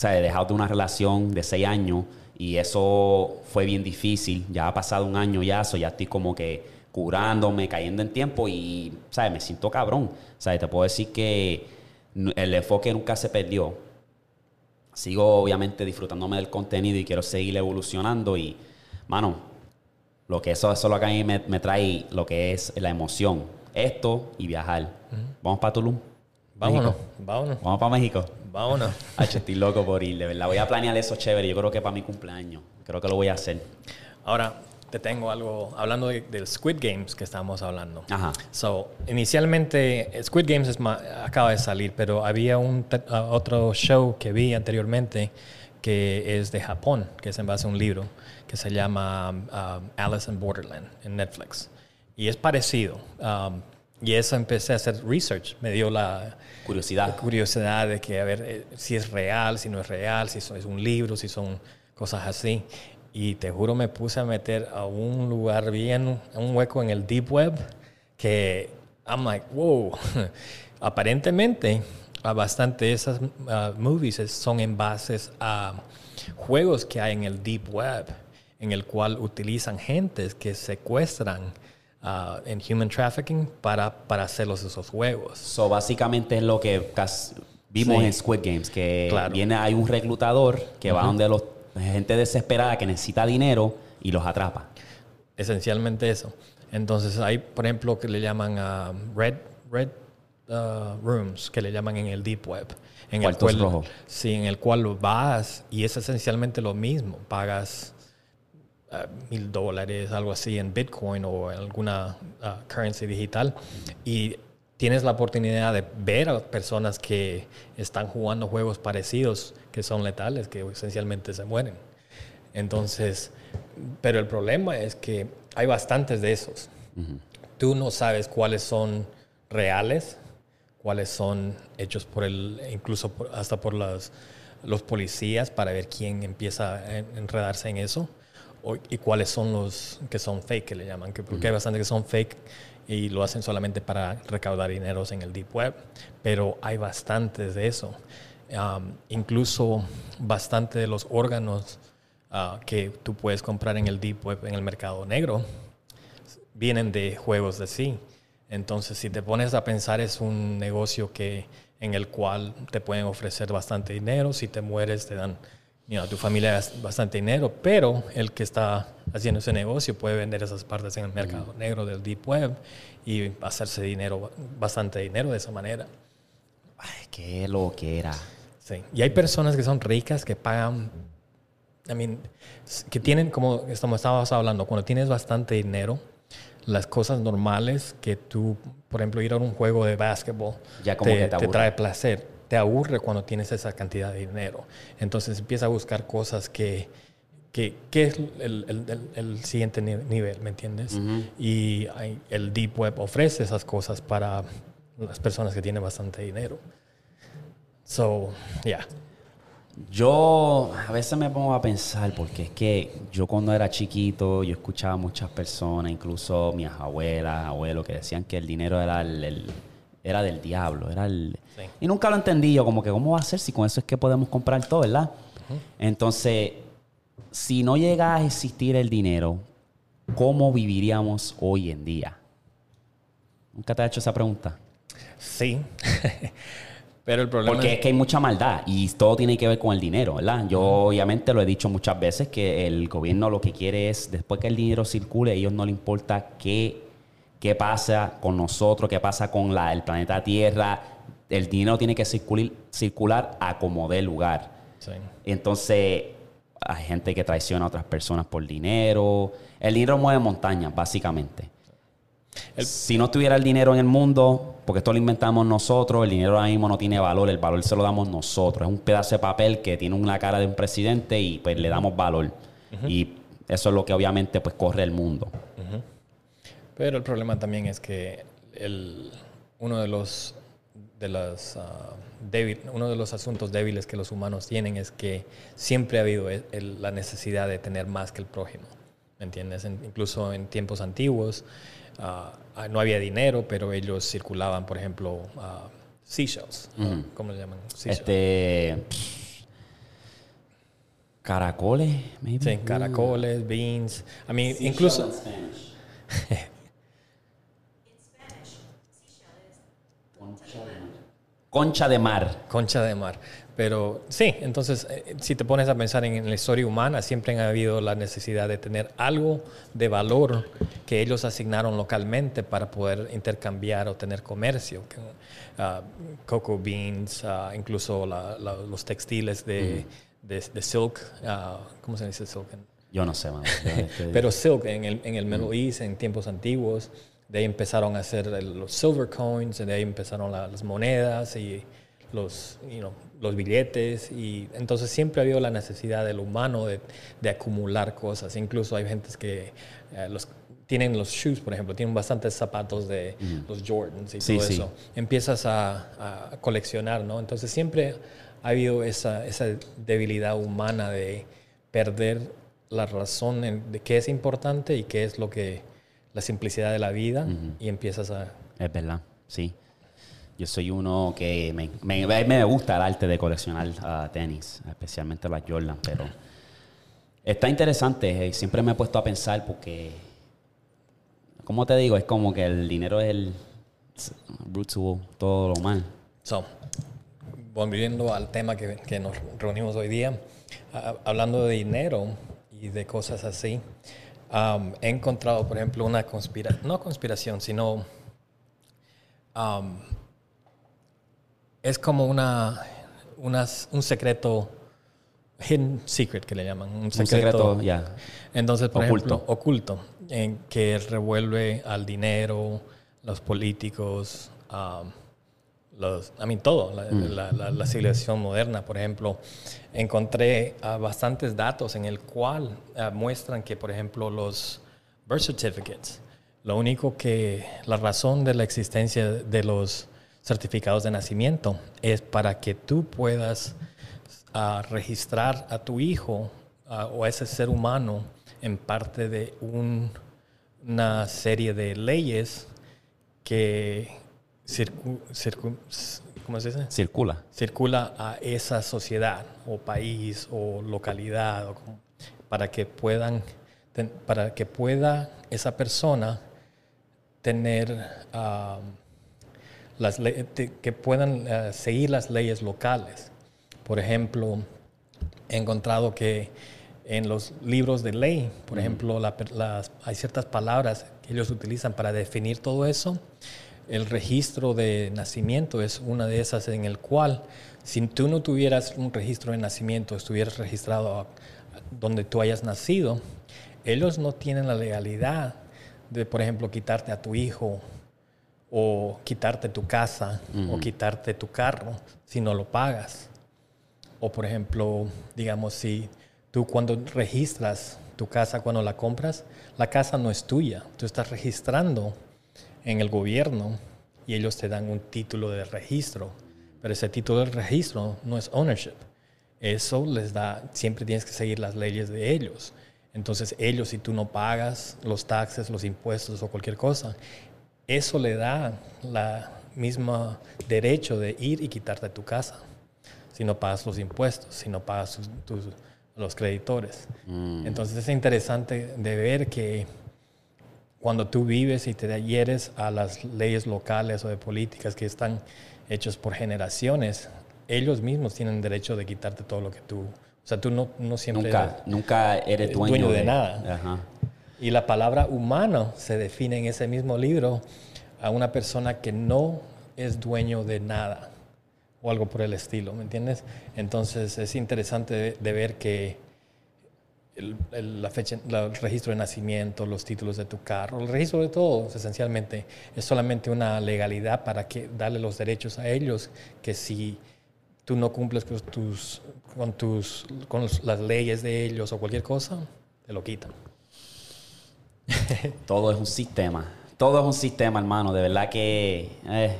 he dejado de una relación de seis años y eso fue bien difícil. Ya ha pasado un año ya, eso ya estoy como que curándome, cayendo en tiempo y, ¿sabes? Me siento cabrón. ¿Sabes? Te puedo decir que el enfoque nunca se perdió. Sigo obviamente disfrutándome del contenido y quiero seguir evolucionando y, mano, lo que eso, eso lo que a mí me, trae lo que es la emoción. Esto y viajar. Vamos para Tulum. Vámonos, vámonos. Vamos para México. Vámonos. Ay, estoy loco por ir, de verdad. Voy a planear eso chévere. Yo creo que para mi cumpleaños. Creo que lo voy a hacer. Ahora, te tengo algo, hablando del Squid Games que estábamos hablando. Ajá. So, inicialmente, Squid Games es acaba de salir, pero había un uh, otro show que vi anteriormente que es de Japón, que es en base a un libro que se llama um, Alice in Borderland en Netflix. Y es parecido. Um, y eso empecé a hacer research. Me dio la curiosidad. curiosidad de que, a ver, eh, si es real, si no es real, si es un libro, si son cosas así. Y te juro, me puse a meter a un lugar bien, a un hueco en el deep web, que I'm like, wow. Aparentemente, a bastante esas uh, movies son en bases a juegos que hay en el deep web, en el cual utilizan gentes que secuestran Uh, en human trafficking para, para hacerlos esos juegos. So, básicamente es lo que vimos en Squid Games, que viene, hay un reclutador que va donde los gente desesperada que necesita dinero y los atrapa. Esencialmente eso. Entonces hay, por ejemplo, que le llaman a red, red uh, rooms, que le llaman en el deep web. En el cual, Sí, en el cual vas y es esencialmente lo mismo. Pagas mil dólares, algo así, en Bitcoin o en alguna uh, currency digital. Y tienes la oportunidad de ver a personas que están jugando juegos parecidos, que son letales, que esencialmente se mueren. Entonces, pero el problema es que hay bastantes de esos. Tú no sabes cuáles son reales, cuáles son hechos por el, incluso hasta por los policías para ver quién empieza a enredarse en eso y cuáles son los que son fake, que le llaman, que porque hay bastante que son fake y lo hacen solamente para recaudar dineros en el deep web, pero hay bastantes de eso. incluso bastante de los órganos ah, que tú puedes comprar en el deep web, en el mercado negro, vienen de juegos de sí. Entonces, si te pones a pensar, es un negocio que, en el cual te pueden ofrecer bastante dinero. Si te mueres, te dan you tu familia es bastante dinero, pero el que está haciendo ese negocio puede vender esas partes en el mercado negro del Deep Web y hacerse dinero, bastante dinero de esa manera. Ay, qué lo que era. Sí. Y hay personas que son ricas que pagan, I mean, que tienen, como estábamos hablando, cuando tienes bastante dinero, las cosas normales que tú, por ejemplo, ir a un juego de básquetbol, Ya como te, trae placer. Te aburre cuando tienes esa cantidad de dinero. Entonces empieza a buscar cosas que, que, que es el, el- el- el siguiente ni- nivel, ¿me entiendes? Y el Deep Web ofrece esas cosas para las personas que tienen bastante dinero. So, yeah. Yo a veces me pongo a pensar, porque es que yo cuando era chiquito, yo escuchaba a muchas personas, incluso mis abuelas, abuelos, que decían que el dinero era, el, el- era del diablo. Era el, Sí. Y nunca lo entendí yo, como que cómo va a ser si con eso es que podemos comprar todo, ¿verdad? Entonces, si no llega a existir el dinero, ¿cómo viviríamos hoy en día? ¿Nunca te has hecho esa pregunta? Sí. Pero el problema Porque es que hay mucha maldad y todo tiene que ver con el dinero, ¿verdad? Yo obviamente lo he dicho muchas veces que el gobierno lo que quiere es, después que el dinero circule, a ellos no les importa qué, qué pasa con nosotros, qué pasa con la, el planeta Tierra. El dinero tiene que circular, circular a como dé lugar. Sí. Entonces, hay gente que traiciona a otras personas por dinero. El dinero mueve montañas, básicamente. El- Si no tuviera el dinero en el mundo, porque esto lo inventamos nosotros, el dinero ahora mismo no tiene valor, el valor se lo damos nosotros. Es un pedazo de papel que tiene una cara de un presidente y pues le damos valor. Y eso es lo que obviamente pues corre el mundo. Pero el problema también es que el, uno de los de las débil- uno de los asuntos débiles que los humanos tienen es que siempre ha habido el- el- la necesidad de tener más que el prójimo. ¿Me entiendes? En- incluso en tiempos antiguos ah, no había dinero, pero ellos circulaban, por ejemplo, ah, seashells. ¿no? ¿Cómo le llaman? Seashells. Este. Caracoles, maybe. Sí, caracoles, beans. I mean, incluso Concha de mar. Concha de mar. Pero sí, entonces, eh, si te pones a pensar en, la historia humana, siempre ha habido la necesidad de tener algo de valor que ellos asignaron localmente para poder intercambiar o tener comercio. Ah, cocoa beans, ah, incluso la- la- los textiles de, de- de silk. ah, ¿Cómo se dice silk? Yo no sé, pero silk en el, en el Middle East en tiempos antiguos, de ahí empezaron a hacer los silver coins, de ahí empezaron la- las monedas y los, you know, los billetes. Y entonces siempre ha habido la necesidad del humano de, de acumular cosas. Incluso hay gentes que eh, los, tienen los shoes, por ejemplo, tienen bastantes zapatos de los Jordans y Sí, todo sí. eso. Empiezas a, a coleccionar, ¿no? Entonces siempre ha habido esa, esa debilidad humana de perder la razón en- de qué es importante y qué es lo que la simplicidad de la vida y empiezas a Es verdad, sí. Yo soy uno que me, me, me gusta el arte de coleccionar ah, tenis, especialmente las Jordan, pero está interesante. eh, Siempre me he puesto a pensar porque, como te digo, es como que el dinero es el root to todo lo mal. So, volviendo al tema que, que nos reunimos hoy día, hablando de dinero y de cosas así, he encontrado, por ejemplo, una conspiración, no conspiración, sino um, es como una, unas- un secreto, hidden secret que le llaman, un secreto, ya. entonces, por Oculto. ejemplo, oculto, en que revuelve al dinero, los políticos, um, los, I mean, todo, la, la- la- la civilización moderna, por ejemplo. Encontré ah, bastantes datos en el cual ah, muestran que, por ejemplo, los birth certificates, lo único que, la razón de la existencia de los certificados de nacimiento es para que tú puedas a registrar a tu hijo a- o a ese ser humano en parte de un- una serie de leyes que circu- circu- ¿cómo se dice? Circula. circula a esa sociedad o país o localidad o como- para que puedan para que pueda esa persona tener ah, las que puedan ah, seguir las leyes locales por ejemplo he encontrado que en los libros de ley, por ejemplo, hay ciertas palabras que ellos utilizan para definir todo eso. El registro de nacimiento es una de esas en el cual, si tú no tuvieras un registro de nacimiento, estuvieras registrado donde tú hayas nacido, ellos no tienen la legalidad de, por ejemplo, quitarte a tu hijo o quitarte tu casa o quitarte tu carro si no lo pagas. O, por ejemplo, digamos, si Tú cuando registras tu casa, cuando la compras, la casa no es tuya. Tú estás registrando en el gobierno y ellos te dan un título de registro. Pero ese título de registro no es ownership. Eso les da, siempre tienes que seguir las leyes de ellos. Entonces ellos, si tú no pagas los taxes, los impuestos o cualquier cosa, eso le da la misma derecho de ir y quitarte tu casa. Si no pagas los impuestos, si no pagas tus los creditores. Mm. Entonces es interesante de ver que cuando tú vives y te adhieres a las leyes locales o de políticas que están hechas por generaciones, ellos mismos tienen derecho de quitarte todo lo que tú... O sea, tú no, no siempre... Nunca, nunca eres dueño, de, nada. Y la palabra humano se define en ese mismo libro a una persona que no es dueño de nada o algo por el estilo, ¿me entiendes? Entonces es interesante de, ver que el, la fecha, el registro de nacimiento, los títulos de tu carro, el registro de todo, esencialmente, es solamente una legalidad para que darle los derechos a ellos que si tú no cumples con tus, con tus, con las leyes de ellos o cualquier cosa, te lo quitan. todo es un sistema. Todo es un sistema, hermano. De verdad que eh,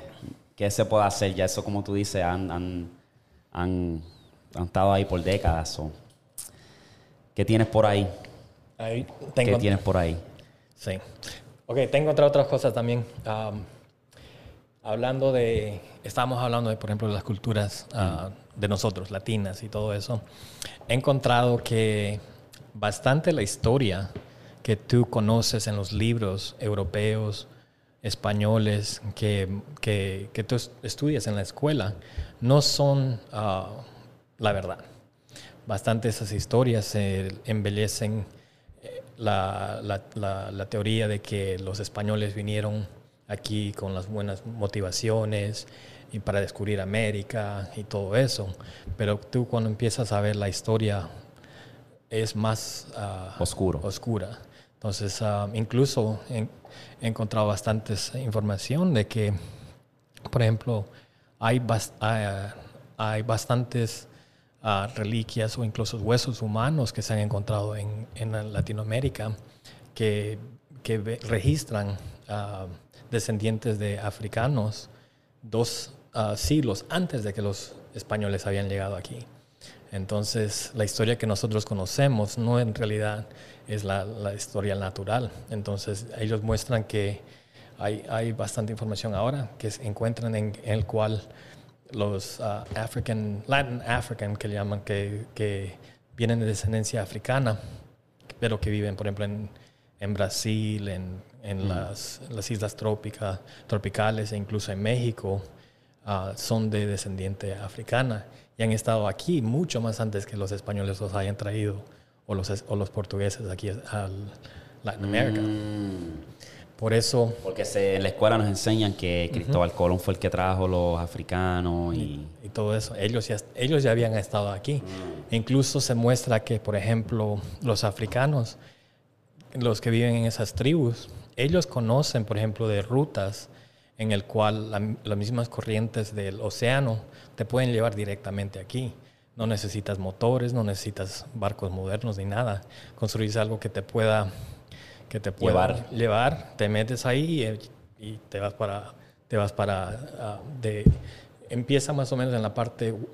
¿qué se puede hacer? Ya eso, como tú dices, han, han, han, estado ahí por décadas. ¿Qué tienes por ahí? ahí tengo, ¿Qué tienes por ahí? Sí. Ok, tengo otras otras cosas también. hablando de, estábamos hablando de, por ejemplo, de las culturas ah, de nosotros, latinas y todo eso. He encontrado que bastante la historia que tú conoces en los libros europeos, españoles que, que, que, tú estudias en la escuela no son ah, la verdad. Bastante esas historias embellecen eh, la, la, la, teoría de que los españoles vinieron aquí con las buenas motivaciones y para descubrir América y todo eso. Pero tú cuando empiezas a ver la historia es más uh, oscuro. oscura. Entonces, ah, incluso he encontrado bastantes información de que, por ejemplo, hay, hay, bastantes ah, reliquias o incluso huesos humanos que se han encontrado en, en Latinoamérica que, que registran ah, descendientes de africanos dos siglos antes de que los españoles habían llegado aquí. Entonces, la historia que nosotros conocemos no en realidad es la, historia natural. Entonces, ellos muestran que hay, hay bastante información ahora que se encuentran en, el cual los uh, African, Latin African, que le llaman, que, que, vienen de descendencia africana, pero que viven, por ejemplo, en, en Brasil, en, en mm. las, las, islas trópicas, tropicales e incluso en México, uh, son de descendiente africana y han estado aquí mucho más antes que los españoles los hayan traído o los, o los portugueses aquí a Latinoamérica. Mm. Por eso... Porque en la escuela nos enseñan que Cristóbal Colón fue el que trajo los africanos y... y, todo eso. Ellos ya, ellos ya habían estado aquí. Mm. incluso se muestra que, por ejemplo, los africanos, los que viven en esas tribus, ellos conocen, por ejemplo, de rutas en el cual las mismas corrientes del océano te pueden llevar directamente aquí. No necesitas motores, no necesitas barcos modernos ni nada. Construís algo que te pueda, que te pueda llevar. te metes ahí y, te vas para, te vas para, ah, de, empieza más o menos en la parte uh,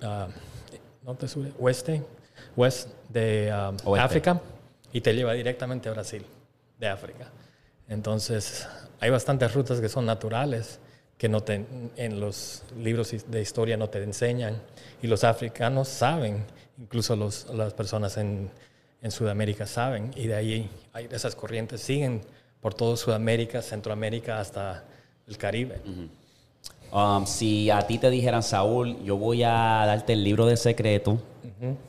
norte, sur, oeste, west de ah, África y te lleva directamente a Brasil, de África. Entonces, hay bastantes rutas que son naturales, que no te, en los libros de historia no te enseñan. Y los africanos saben, incluso los, las personas en, en, Sudamérica saben. Y de ahí hay, esas corrientes siguen por todo Sudamérica, Centroamérica, hasta el Caribe. Um, si a ti te dijeran, Saúl, yo voy a darte el libro de secreto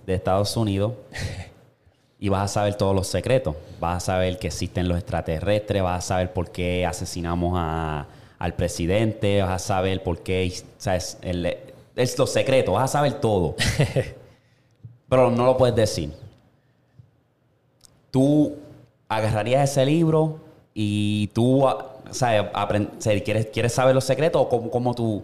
de Estados Unidos, y vas a saber todos los secretos. Vas a saber que existen los extraterrestres, vas a saber por qué asesinamos a, al presidente, vas a saber por qué, ¿sabes? El, es los secretos, vas a saber todo. Pero no lo puedes decir. Tú agarrarías ese libro y tú, ¿sabes? ¿quieres, ¿Quieres saber los secretos o cómo, cómo tú...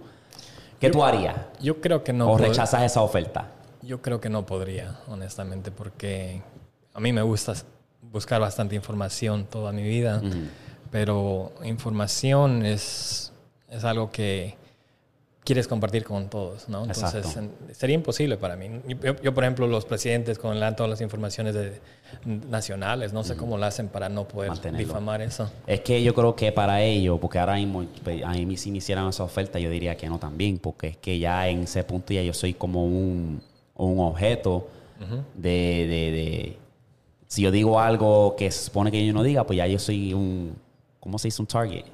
¿Qué tú harías? Yo creo que no. ¿O rechazas esa oferta? Yo creo que no podría, honestamente, porque a mí me gusta buscar bastante información toda mi vida, pero información es, es algo que quieres compartir con todos, ¿no? Entonces sería imposible para mí. Yo, por ejemplo, los presidentes con todas las informaciones de, nacionales, no sé cómo lo hacen para no poder difamar eso. Es que yo creo que para ellos, porque ahora mismo pues, a mí si me hicieran esa oferta, yo diría que no también, porque es que ya en ese punto ya yo soy como un, un objeto de, de, Si yo digo algo que se supone que yo no diga, pues ya yo soy un... ¿Cómo se dice? Un target.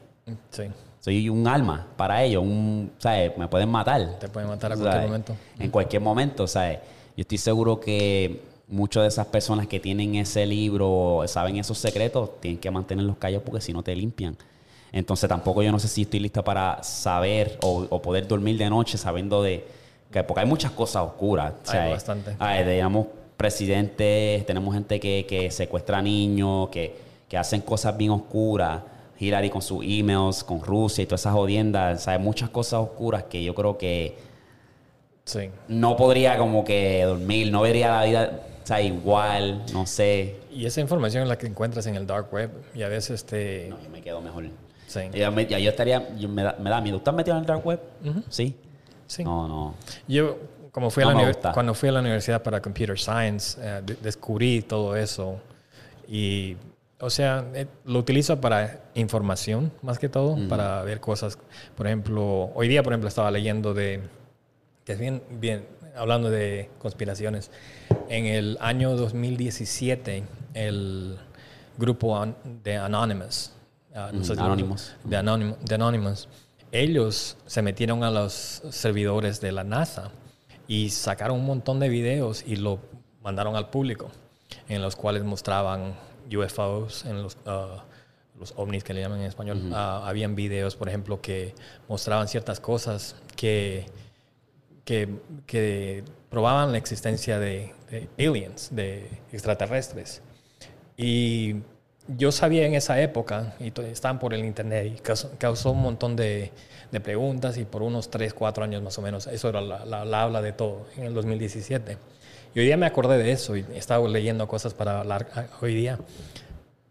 Sí soy un alma para ellos, un, ¿sabes? Me pueden matar. Te pueden matar a cualquier momento. En cualquier momento, ¿sabes? Yo estoy seguro que muchas de esas personas que tienen ese libro, saben esos secretos, tienen que mantenerlos callados porque si no te limpian. Entonces tampoco yo no sé si estoy lista para saber o, poder dormir de noche sabiendo de que porque hay muchas cosas oscuras. Hay bastante. Hay, digamos, presidentes, tenemos gente que, que secuestra niños, que, que hacen cosas bien oscuras. Hillary con sus emails, con Rusia y todas esas jodiendas, ¿sabes? Muchas cosas oscuras que yo creo que sí. no podría como que dormir, no vería la vida sea, igual, no sé. Y esa información es la que encuentras en el dark web y a veces te... No, yo me quedo mejor. Sí. Ya, yo estaría, me, da, me, da, miedo. ¿Estás metido en el dark web? Sí. Sí. No, no. Yo, como fui a la cuando fui a la universidad para Computer Science, eh, descubrí todo eso y o sea, eh, lo utilizo para información, más que todo, para ver cosas. Por ejemplo, hoy día, por ejemplo, estaba leyendo de, que es bien, bien, hablando de conspiraciones. En el año 2017, el grupo de Anonymous, uh, Anonymous. De, Anonymous, de Anonymous, ellos se metieron a los servidores de la NASA y sacaron un montón de videos y lo mandaron al público, en los cuales mostraban UFOs, en los, uh, los ovnis que le llaman en español, uh, habían videos, por ejemplo, que mostraban ciertas cosas que, que, que probaban la existencia de, aliens, de extraterrestres. Y yo sabía en esa época, y estaban por el internet, y causó, un montón de, de, preguntas, y por unos 3, 4 años más o menos, eso era la, la, habla de todo, en el 2017. Hoy día me acordé de eso y estaba leyendo cosas para hablar ah, hoy día.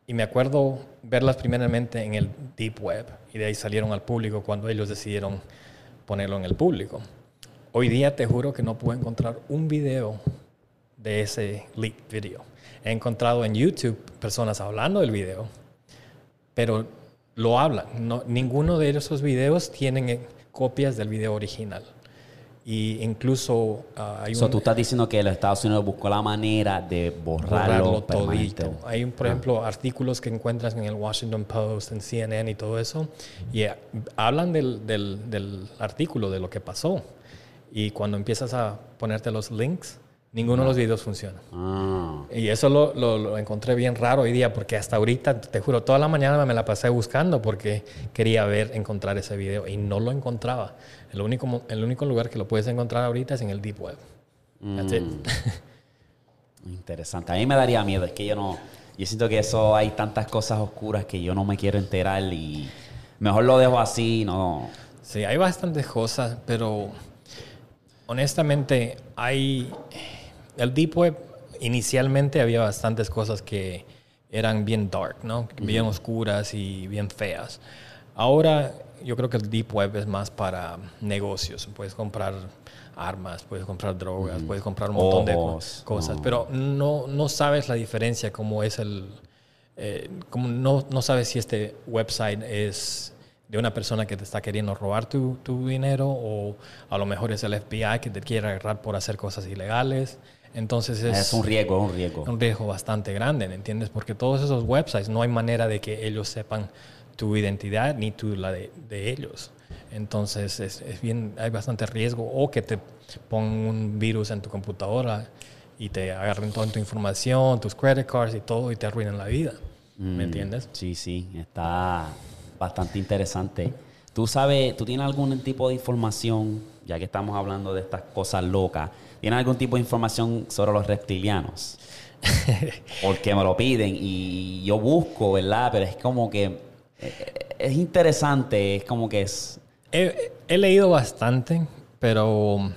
Y me acuerdo verlas primeramente en el Deep Web y de ahí salieron al público cuando ellos decidieron ponerlo en el público. Hoy día te juro que no puedo encontrar un video de ese leak video. He encontrado en YouTube personas hablando del video, pero lo hablan. No, ninguno de esos videos tienen eh, copias del video original. Y incluso uh, hay un... tú estás diciendo que los Estados Unidos buscó la manera de borrarlo, todito. Hay, por ah. ejemplo, artículos que encuentras en el Washington Post, en CNN y todo eso, y eh, hablan del, del, del, artículo, de lo que pasó. Y cuando empiezas a ponerte los links, Ninguno de los videos funciona. Ah. Y eso lo, lo, encontré bien raro hoy día, porque hasta ahorita, te juro, toda la mañana me la pasé buscando porque quería ver, encontrar ese video y no lo encontraba. El único, el único lugar que lo puedes encontrar ahorita es en el Deep Web. That's it. Mm. Interesante. A mí me daría miedo, es que yo no. Yo siento que eso hay tantas cosas oscuras que yo no me quiero enterar y mejor lo dejo así, no. Sí, hay bastantes cosas, pero honestamente hay el Deep Web inicialmente había bastantes cosas que eran bien dark, ¿no? Bien oscuras y bien feas. Ahora yo creo que el Deep Web es más para negocios. Puedes comprar armas, puedes comprar drogas, puedes comprar un montón de cosas, pero no, no sabes la diferencia como es el... Eh, como no, no sabes si este website es de una persona que te está queriendo robar tu, tu, dinero o a lo mejor es el FBI que te quiere agarrar por hacer cosas ilegales. Entonces es, un riesgo, un riesgo. Un riesgo bastante grande, ¿me entiendes? Porque todos esos websites no hay manera de que ellos sepan tu identidad ni tú la de, ellos. Entonces es, bien, hay bastante riesgo o que te pongan un virus en tu computadora y te agarran toda tu información, tus credit cards y todo y te arruinan la vida. Mm. ¿Me entiendes? Sí, sí, está bastante interesante. ¿Tú sabes, tú tienes algún tipo de información, ya que estamos hablando de estas cosas locas, ¿tienes algún tipo de información sobre los reptilianos? Porque me lo piden y yo busco, ¿verdad? Pero es como que es interesante, es como que es... He, he leído bastante, pero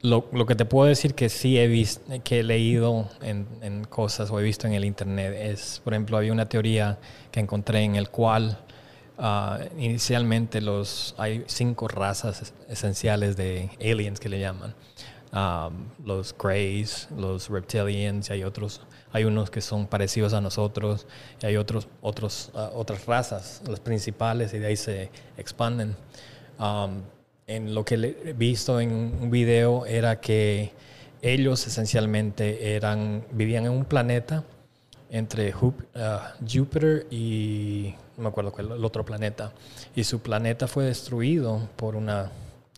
lo, lo, que te puedo decir que sí he visto, que he leído en, en, cosas o he visto en el internet es, por ejemplo, había una teoría que encontré en el cual uh, inicialmente los hay cinco razas esenciales de aliens que le llaman. Um, los Greys, los Reptilians, y hay otros, hay unos que son parecidos a nosotros, y hay otros, otros, uh, otras razas, las principales, y de ahí se expanden. Um, en lo que he visto en un video era que ellos esencialmente eran, vivían en un planeta entre uh, Júpiter y no me acuerdo cuál el otro planeta y su planeta fue destruido por una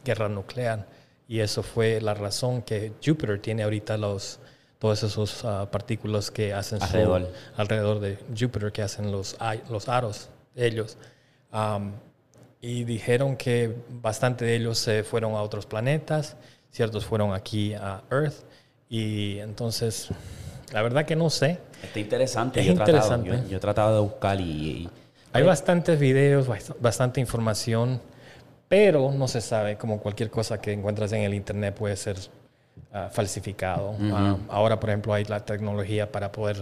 guerra nuclear y eso fue la razón que Júpiter tiene ahorita los todos esos uh, partículas que hacen alrededor. Su, alrededor de Júpiter que hacen los los aros ellos um, y dijeron que bastante de ellos se fueron a otros planetas, ciertos fueron aquí a Earth y entonces la verdad que no sé. Está interesante. Es yo, he interesante. Tratado, yo, yo, he tratado de buscar y... y Hay bastantes videos, bastante información, pero no se sabe, como cualquier cosa que encuentras en el Internet puede ser uh, falsificado. Uh -huh. uh, ahora, por ejemplo, hay la tecnología para poder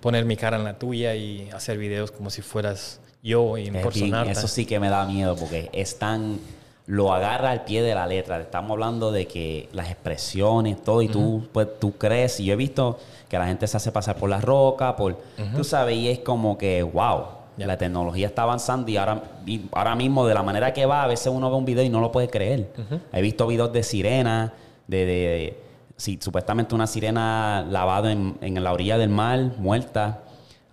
poner mi cara en la tuya y hacer videos como si fueras yo y impersonarte. Eso sí que me da miedo porque es tan lo agarra al pie de la letra. Estamos hablando de que las expresiones, todo, y uh -huh. tú, pues, tú crees. Y yo he visto que la gente se hace pasar por la roca, por, uh -huh. tú sabes, y es como que, wow, yeah. la tecnología está avanzando y ahora, y ahora mismo de la manera que va, a veces uno ve un video y no lo puede creer. Uh -huh. He visto videos de sirena, de, de, sí, supuestamente una sirena lavada en, en, la orilla del mar, muerta,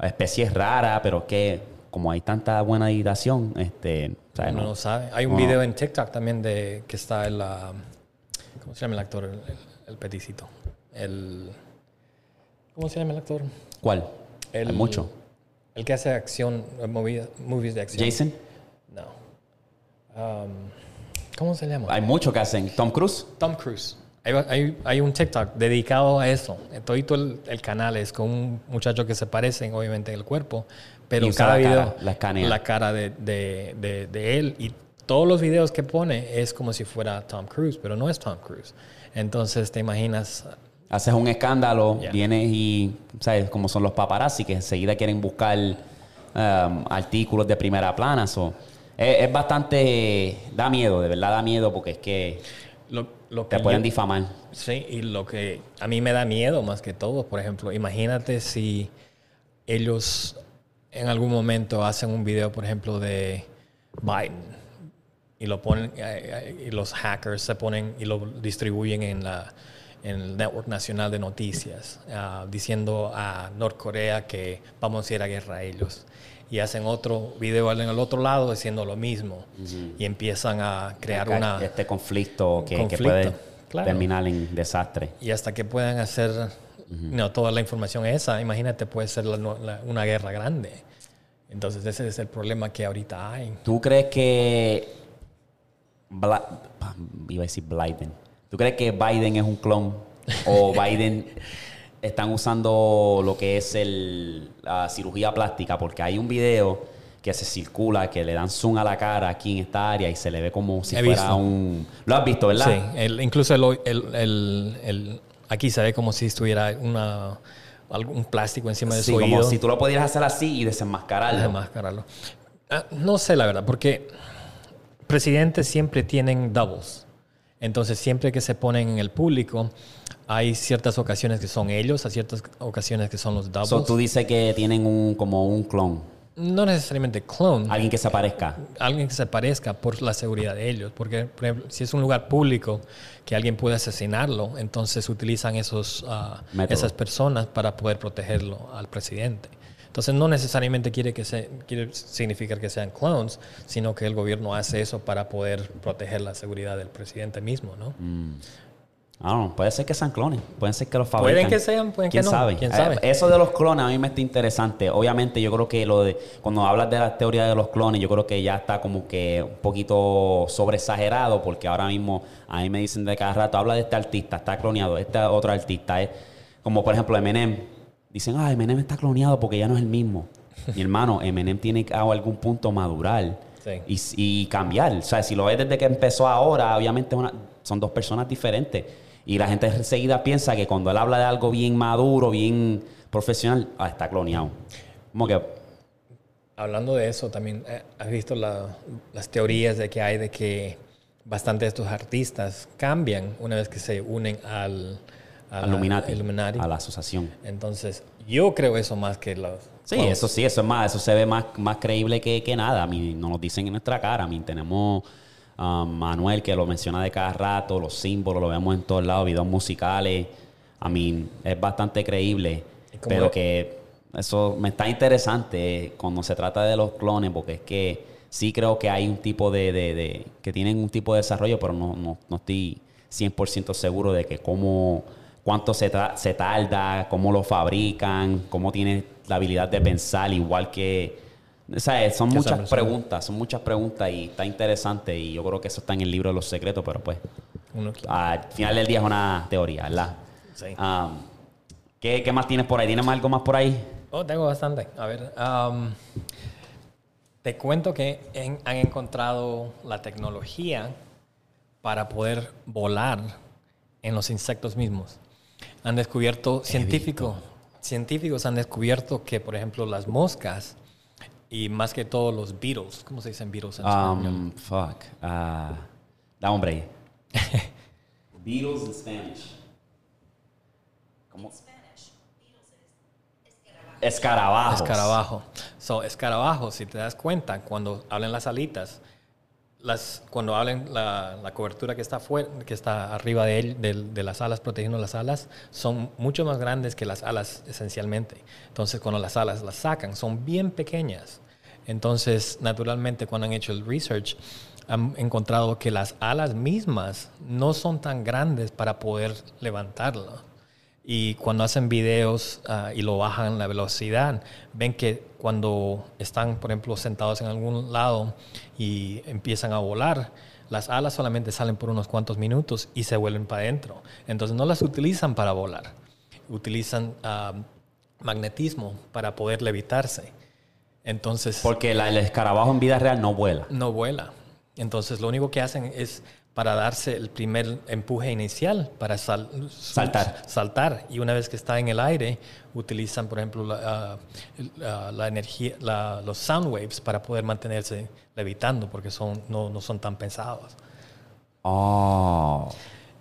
especies raras, pero que como hay tanta buena editación, este, no, no sabe. Hay un video en TikTok también de que está el, uh, ¿cómo se llama el actor? El, el, el, peticito. El, ¿cómo se llama el actor? ¿Cuál? El, hay mucho. El que hace acción, movie, movies de acción. Jason. No. Um, ¿Cómo se llama? Hay mucho que hacen. Tom Cruise. Tom Cruise. Hay, hay, hay, un TikTok dedicado a eso. Todo el, el, canal es con un muchacho que se parecen, obviamente, en el cuerpo, pero y cada la video, cara, la, la cara de, de, de, de, él y todos los videos que pone es como si fuera Tom Cruise, pero no es Tom Cruise. Entonces, te imaginas. Haces un escándalo, yeah. vienes y, ¿sabes? Como son los paparazzi que enseguida quieren buscar um, artículos de primera plana. So, es, es, bastante. Da miedo, de verdad da miedo, porque es que. Lo, lo que te pueden yo, difamar. Sí, y lo que a mí me da miedo más que todo, por ejemplo, imagínate si ellos en algún momento hacen un video, por ejemplo, de Biden y lo ponen y los hackers se ponen y lo distribuyen en la en el network nacional de noticias uh, diciendo a Norcorea que vamos a ir a guerra a ellos y hacen otro video en el otro lado diciendo lo mismo uh -huh. y empiezan a crear una este conflicto que, conflicto, que puede claro. terminar en desastre y hasta que puedan hacer uh -huh. no, toda la información esa imagínate puede ser la, la, una guerra grande entonces ese es el problema que ahorita hay ¿tú crees que Bla iba a decir Biden ¿tú crees que Biden es un clon o Biden están usando lo que es el, la cirugía plástica, porque hay un video que se circula, que le dan zoom a la cara aquí en esta área y se le ve como si He fuera visto. un... ¿Lo has visto, verdad? Sí, el, incluso el, el, el, aquí se ve como si estuviera una, un plástico encima de sí, su como oído. si tú lo pudieras hacer así y desenmascararlo. Desenmascararlo. Ah, no sé la verdad, porque presidentes siempre tienen doubles. Entonces, siempre que se ponen en el público, hay ciertas ocasiones que son ellos, hay ciertas ocasiones que son los doubles. So, tú dices que tienen un, como un clon. No necesariamente clone. Alguien que se parezca. Alguien que se parezca por la seguridad de ellos. Porque, por ejemplo, si es un lugar público que alguien puede asesinarlo, entonces utilizan esos, uh, esas personas para poder protegerlo al presidente. Entonces no necesariamente quiere que se, quiere significar que sean clones, sino que el gobierno hace eso para poder proteger la seguridad del presidente mismo, ¿no? Mm. Ah, no, puede ser que sean clones, pueden ser que los fabrican. Pueden que sean, pueden que ¿Quién no, Sabe? quién Eh, sabe. Eso de los clones a mí me está interesante. Obviamente yo creo que lo de cuando hablas de la teoría de los clones, yo creo que ya está como que un poquito sobreexagerado porque ahora mismo a mí me dicen de cada rato, habla de este artista, está cloneado, este otro artista es como por ejemplo Eminem. Dicen, ah, Eminem está cloneado porque ya no es el mismo. Mi hermano, Eminem tiene que a algún punto madurar Sí. y, y cambiar. O sea, si lo ves desde que empezó ahora, obviamente una- son dos personas diferentes. Y la gente enseguida piensa que cuando él habla de algo bien maduro, bien profesional, ah, está cloneado. Como que, Hablando de eso, también eh, has visto la- las teorías de que hay de que bastante de estos artistas cambian una vez que se unen al, a la- Illuminati, Illuminati. a la asociación. Entonces, yo creo eso más que los... Sí, eso sí, eso es más, eso se ve más, más creíble que, que nada. A mí nos lo dicen en nuestra cara. A mí tenemos a Manuel que lo menciona de cada rato, los símbolos, lo vemos en todos lados, videos musicales. A mí es bastante creíble. ¿Y cómo Pero es? que eso me está interesante cuando se trata de los clones, porque es que sí creo que hay un tipo de, de- de- que tienen un tipo de desarrollo, pero no, no, no estoy 100% seguro de que cómo, cuánto se, se tarda, cómo lo fabrican, cómo tiene la habilidad de pensar, igual que... o sea, son muchas preguntas, son muchas preguntas y está interesante y yo creo que eso está en el libro de los secretos, pero pues uno- al final del día es una teoría, ¿verdad? Sí. Um, ¿qué, qué más tienes por ahí? ¿Tienes algo más por ahí? Oh, tengo bastante. A ver, te cuento que en- han encontrado la tecnología para poder volar en los insectos mismos. Han descubierto, científicos, científicos han descubierto que, por ejemplo, las moscas y más que todo los beetles, ¿cómo se dicen beetles en español? Um, fuck. Ah, da hombre. Beatles in Spanish. ¿Cómo? Escarabajos. Escarabajo. So, escarabajo, si te das cuenta, cuando hablan las alitas, las, cuando hablan la, la cobertura que está, fuera, que está arriba de, él, de, de las alas, protegiendo las alas, son mucho más grandes que las alas esencialmente. Entonces, cuando las alas las sacan, son bien pequeñas. Entonces, naturalmente, cuando han hecho el research, han encontrado que las alas mismas no son tan grandes para poder levantarlo. Y cuando hacen videos ah, y lo bajan la velocidad, ven que cuando están, por ejemplo, sentados en algún lado y empiezan a volar, las alas solamente salen por unos cuantos minutos y se vuelven para adentro. Entonces no las utilizan para volar, utilizan ah, magnetismo para poder levitarse. Entonces Porque la- el escarabajo en vida real no vuela. no vuela. Entonces lo único que hacen es para darse el primer empuje inicial para sal- Saltar. saltar y una vez que está en el aire utilizan por ejemplo la, ah, el- ah, la energía la- los sound waves para poder mantenerse levitando porque son no, no son tan pesados Oh.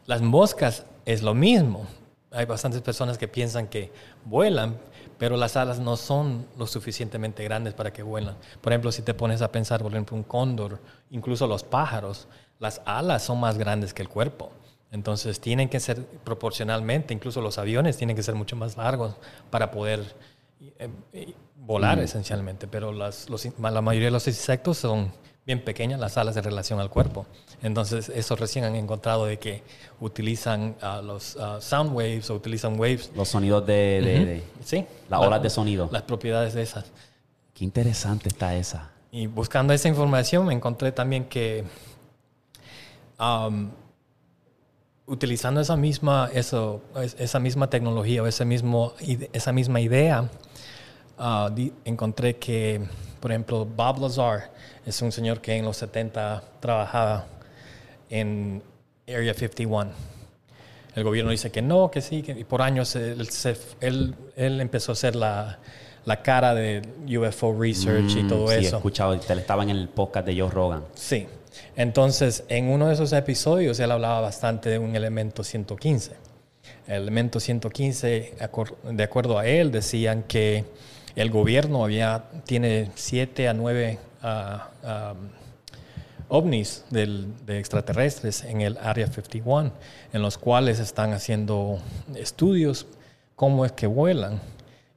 las moscas es lo mismo hay bastantes personas que piensan que vuelan pero las alas no son lo suficientemente grandes para que vuelan. Por ejemplo, si te pones a pensar, por ejemplo, un cóndor, incluso los pájaros, las alas son más grandes que el cuerpo. Entonces tienen que ser proporcionalmente, incluso los aviones tienen que ser mucho más largos para poder eh, eh, volar esencialmente. Pero las, los la mayoría de los insectos son bien pequeñas las alas en relación al cuerpo. Entonces eso recién han encontrado de que utilizan ah, los ah, sound waves o utilizan waves. Los sonidos de... de- de- Sí. Las la- olas de sonido. Las propiedades de esas. Qué interesante está esa. Y buscando esa información me encontré también que um, utilizando esa misma, eso, es- esa misma tecnología o ese mismo, esa misma idea, ah, encontré que, por ejemplo, Bob Lazar es un señor que en los 70 trabajaba en Area 51. El gobierno dice que no, que sí, que y por años él, él- él empezó a ser la, la cara de UFO research y todo Mm, sí, he eso. escuchado, estaba en el podcast de Joe Rogan. Sí. Entonces, en uno de esos episodios, él hablaba bastante de un elemento 115. El elemento 115, acor- de acuerdo a él, decían que el gobierno había, tiene siete a nueve ah, ah, ovnis de extraterrestres en el Área 51, en los cuales están haciendo estudios cómo es que vuelan.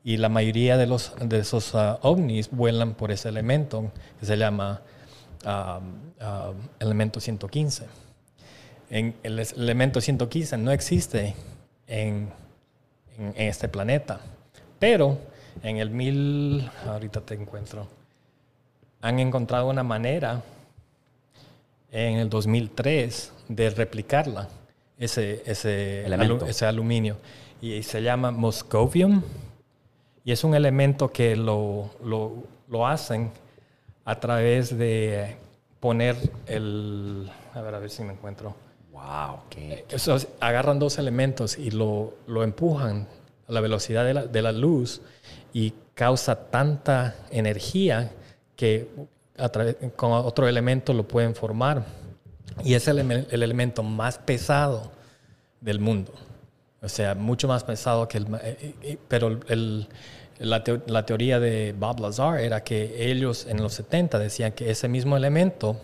Y la mayoría de, los, de esos ah, ovnis vuelan por ese elemento que se llama elemento 115. en el elemento 115 no existe en- en este planeta. Pero en el mil, ahorita te encuentro, han encontrado una manera en el 2003 de replicarla, ese, ese, alu- ese aluminio. Y se llama moscovium. Y es un elemento que lo, lo, lo hacen a través de poner el... A ver, a ver si me encuentro. Wow, qué, sea, agarran dos elementos y lo, lo empujan a la velocidad de la, de la luz y causa tanta energía que con otro elemento lo pueden formar. Y es el, ele- el elemento más pesado del mundo. O sea, mucho más pesado que el... ma- eh, eh, Pero la teoría de Bob Lazar era que ellos en los 70 decían que ese mismo elemento,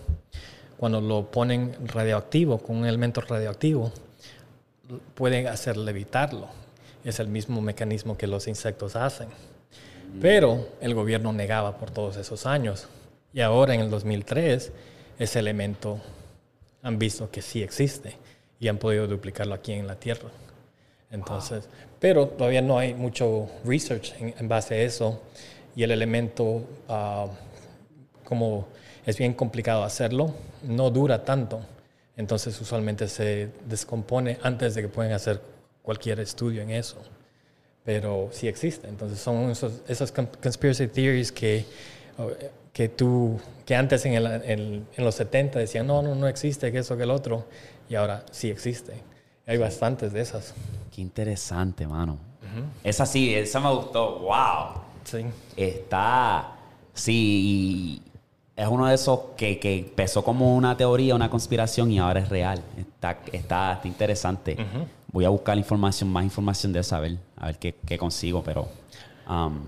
cuando lo ponen radioactivo, con un elemento radioactivo, pueden hacer levitarlo. Es el mismo mecanismo que los insectos hacen. Pero el gobierno negaba por todos esos años. Y ahora en el 2003, ese elemento han visto que sí existe y han podido duplicarlo aquí en la Tierra. Entonces, pero todavía no hay mucho research en, en base a eso y el elemento, ah, como es bien complicado hacerlo, no dura tanto. Entonces, usualmente se descompone antes de que puedan hacer cualquier estudio en eso. Pero sí existe. Entonces, son esos, esas con- conspiracy theories que, que tú, que antes en, el- en- en los 70 decían, no, no, no existe, que eso, que el otro, y ahora sí existe. Hay bastantes de esas. qué interesante, mano. Esa sí, esa me gustó. Wow. Sí. Está. Sí, y es uno de esos que, que empezó como una teoría, una conspiración y ahora es real. Está, está, está interesante. Voy a buscar información, más información de eso, a ver, a ver qué, qué consigo, pero. um,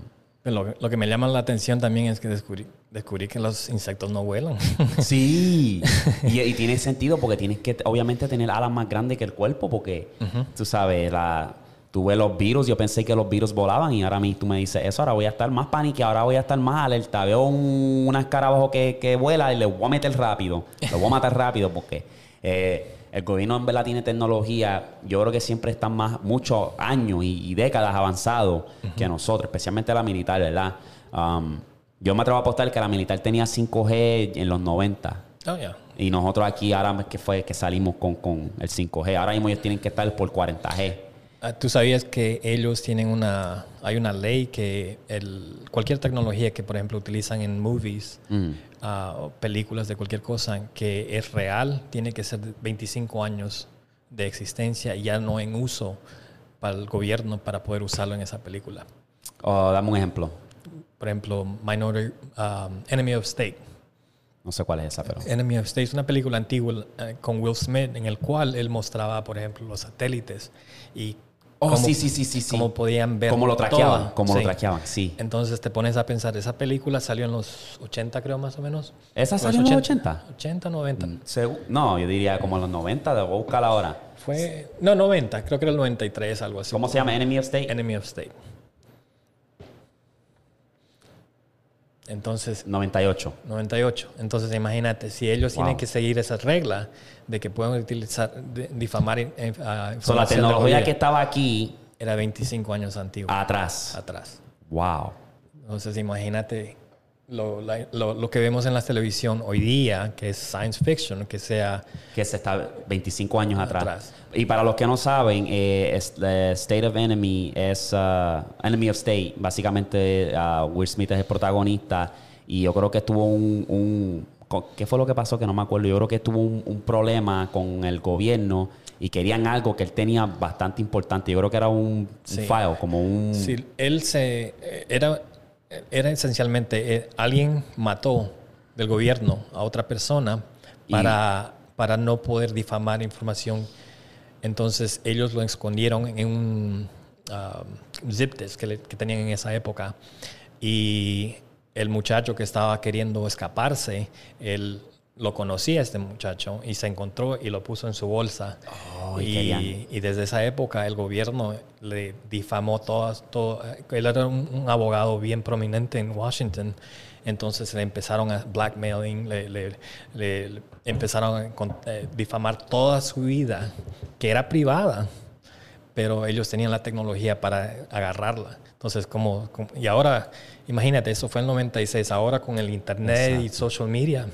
Lo, lo que me llama la atención también es que descubrí, descubrí que los insectos no vuelan. Sí, y, y tiene sentido porque tienes que obviamente tener alas más grandes que el cuerpo porque tú sabes, la, tú ves los virus, yo pensé que los virus volaban y ahora a mí tú me dices eso, ahora voy a estar más pánico, ahora voy a estar más alerta, veo un, una escarabajo que, que vuela y le voy a meter rápido, lo voy a matar rápido porque eh, el gobierno en verdad tiene tecnología, yo creo que siempre están más, muchos años y, y décadas avanzados que nosotros, especialmente la militar, ¿verdad? Um, yo me atrevo a apostar que la militar tenía 5G en los 90. Oh, yeah. Y nosotros aquí ahora es que fue que salimos con, con el 5G. Ahora mismo ellos tienen que estar por 40G. Ah, ¿Tú sabías que ellos tienen una, hay una ley que el, cualquier tecnología que, por ejemplo, utilizan en movies, Mm. O películas de cualquier cosa que es real, tiene que ser de 25 años de existencia y ya no en uso para el gobierno para poder usarlo en esa película? Oh, dame un ejemplo. Por ejemplo, Minority, um, Enemy of State. No sé cuál es esa, pero... Enemy of State es una película antigua eh, con Will Smith en el cual él mostraba, por ejemplo, los satélites y Oh, cómo- sí, sí, sí, sí, cómo podían ver Cómo lo traqueaban, cómo lo Sí. traqueaban, sí. Entonces te pones a pensar, esa película salió en los 80 creo más o menos. ¿Esa salió en los 80? 80, 90. Segu- No, yo diría como en los 90, debo buscarla ahora. Fue, no, 90, creo que era el 93, algo así. ¿Cómo se llama? Enemy of State. Enemy of State. Entonces, 98. 98. Entonces, imagínate, si ellos Wow. tienen que seguir esa regla de que pueden utilizar, de- difamar ah, So, la tecnología que estaba aquí, era 25 años antiguo, atrás. atrás. Wow. Entonces, imagínate lo, la- lo- lo que vemos en la televisión hoy día, que es science fiction, que sea Que se está 25 años atrás. Atrás. Y para los que no saben, eh, es- eh, State of Enemy es uh, Enemy of State. Básicamente, uh, Will Smith es el protagonista. Y yo creo que tuvo un, un- ¿Qué fue lo que pasó? Que no me acuerdo. Yo creo que tuvo un, un problema con el gobierno y querían algo que él tenía bastante importante. Yo creo que era un, un Sí. file, como un. Sí, él se eh, era era esencialmente eh, alguien mató del gobierno a otra persona Y- para, para no poder difamar información. Entonces ellos lo escondieron en un um, zip disk que, le- que tenían en esa época y el muchacho que estaba queriendo escaparse, él lo conocía este muchacho y se encontró y lo puso en su bolsa. Oh, y desde esa época el gobierno le difamó todas, todo, él era un, un abogado bien prominente en Washington, entonces le empezaron a blackmailing, le, le- le- le empezaron a eh, difamar toda su vida, que era privada, pero ellos tenían la tecnología para agarrarla. Entonces, como, como- y ahora, imagínate, eso fue en el 96, ahora con el internet y social media,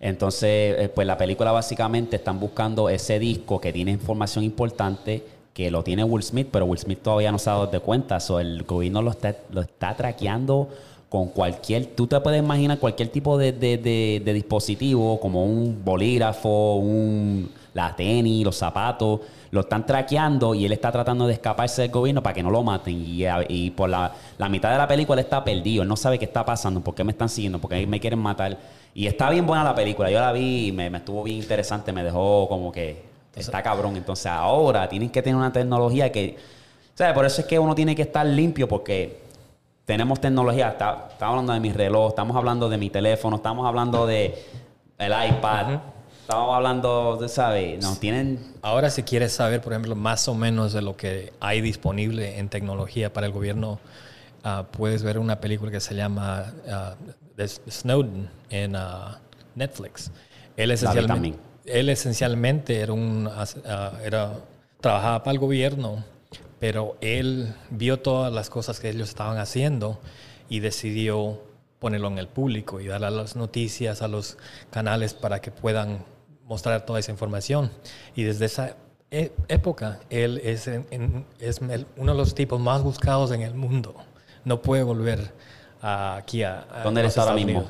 Entonces, eh, pues la película básicamente están buscando ese disco que tiene información importante, que lo tiene Will Smith, pero Will Smith todavía no se ha dado de cuenta. So, el gobierno lo está, lo está traqueando con cualquier... Tú te puedes imaginar cualquier tipo de, de- de- de dispositivo, como un bolígrafo, un, la tenis, los zapatos, lo están traqueando y él está tratando de escaparse del gobierno para que no lo maten. Y, por la, la mitad de la película él está perdido, él no sabe qué está pasando, por qué me están siguiendo, por qué me quieren matar. Y está bien buena la película, yo la vi y me, me estuvo bien interesante, me dejó como que está cabrón. Entonces ahora tienen que tener una tecnología que... ¿Sabes? Por eso es que uno tiene que estar limpio porque tenemos tecnología. Está- estamos hablando de mi reloj, estamos hablando de mi teléfono, estamos hablando de el iPad, estamos hablando, de, ¿sabes? Nos tienen... Ahora, si quieres saber, por ejemplo, más o menos de lo que hay disponible en tecnología para el gobierno, ah, puedes ver una película que se llama de Snowden en ah, Netflix. Él esencialmente, él esencialmente era un, era, trabajaba para el gobierno, pero él vio todas las cosas que ellos estaban haciendo y decidió ponerlo en el público y darle a las noticias, a los canales para que puedan mostrar toda esa información. Y desde esa e- época, él es, en- en- es el- uno de los tipos más buscados en el mundo. No puede volver a- aquí a, a ¿Dónde él está ahora mismo?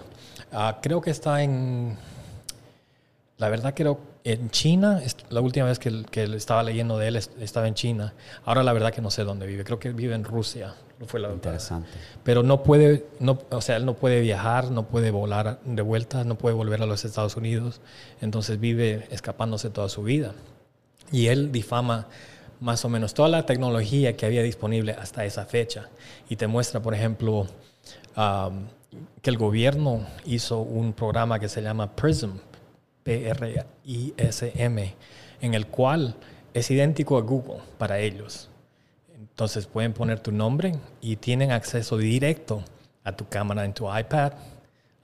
Ah, creo que está en... La verdad creo en China, la última vez que, que estaba leyendo de él est- estaba en China. Ahora la verdad que no sé dónde vive. Creo que vive en Rusia. No fue la Interesante. pero no puede, no, o sea, él no puede viajar, no puede volar de vuelta, no puede volver a los Estados Unidos, entonces vive escapándose toda su vida. Y él difama más o menos toda la tecnología que había disponible hasta esa fecha. Y te muestra, por ejemplo, um, que el gobierno hizo un programa que se llama PRISM, P-R-I-S-M, en el cual es idéntico a Google para ellos. Entonces pueden poner tu nombre y tienen acceso directo a tu cámara en tu iPad,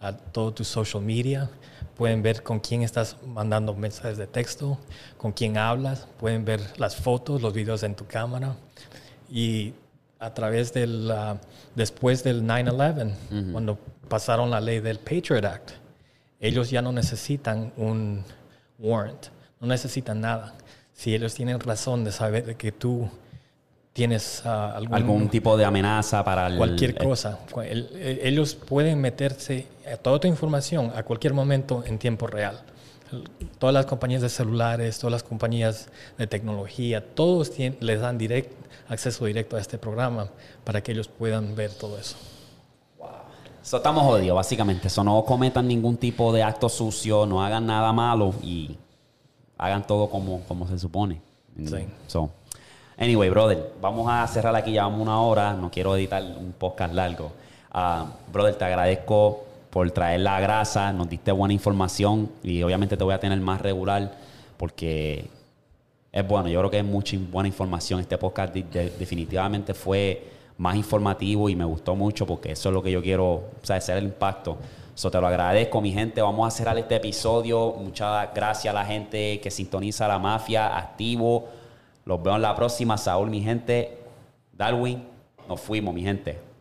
a todo tu social media. Pueden ver con quién estás mandando mensajes de texto, con quién hablas. Pueden ver las fotos, los videos en tu cámara. Y a través del, ah, después del 9-11, cuando pasaron la ley del Patriot Act, ellos ya no necesitan un warrant, no necesitan nada. Si ellos tienen razón de saber que tú tienes ah, algún, Algún tipo de amenaza para el... cualquier el- cosa, cu- el- el- ellos pueden meterse a toda tu información a cualquier momento en tiempo real. Todas las compañías de celulares, todas las compañías de tecnología, todos tien- les dan direct, acceso directo a este programa para que ellos puedan ver todo eso. So, estamos jodidos, básicamente. Eso no cometan ningún tipo de acto sucio, no hagan nada malo y hagan todo como, como se supone. Sí. So, anyway, brother, vamos a cerrar aquí, llevamos una hora, no quiero editar un podcast largo. Ah, brother, te agradezco por traer la grasa, nos diste buena información y obviamente te voy a tener más regular porque es bueno, yo creo que es mucha buena información. Este podcast de- de- definitivamente fue más informativo y me gustó mucho porque eso es lo que yo quiero, o sea, hacer el impacto. So, te lo agradezco, mi gente. Vamos a cerrar este episodio. Muchas gracias a la gente que sintoniza la mafia, activo. Los veo en la próxima. Saúl, mi gente. Darwin, nos fuimos, mi gente.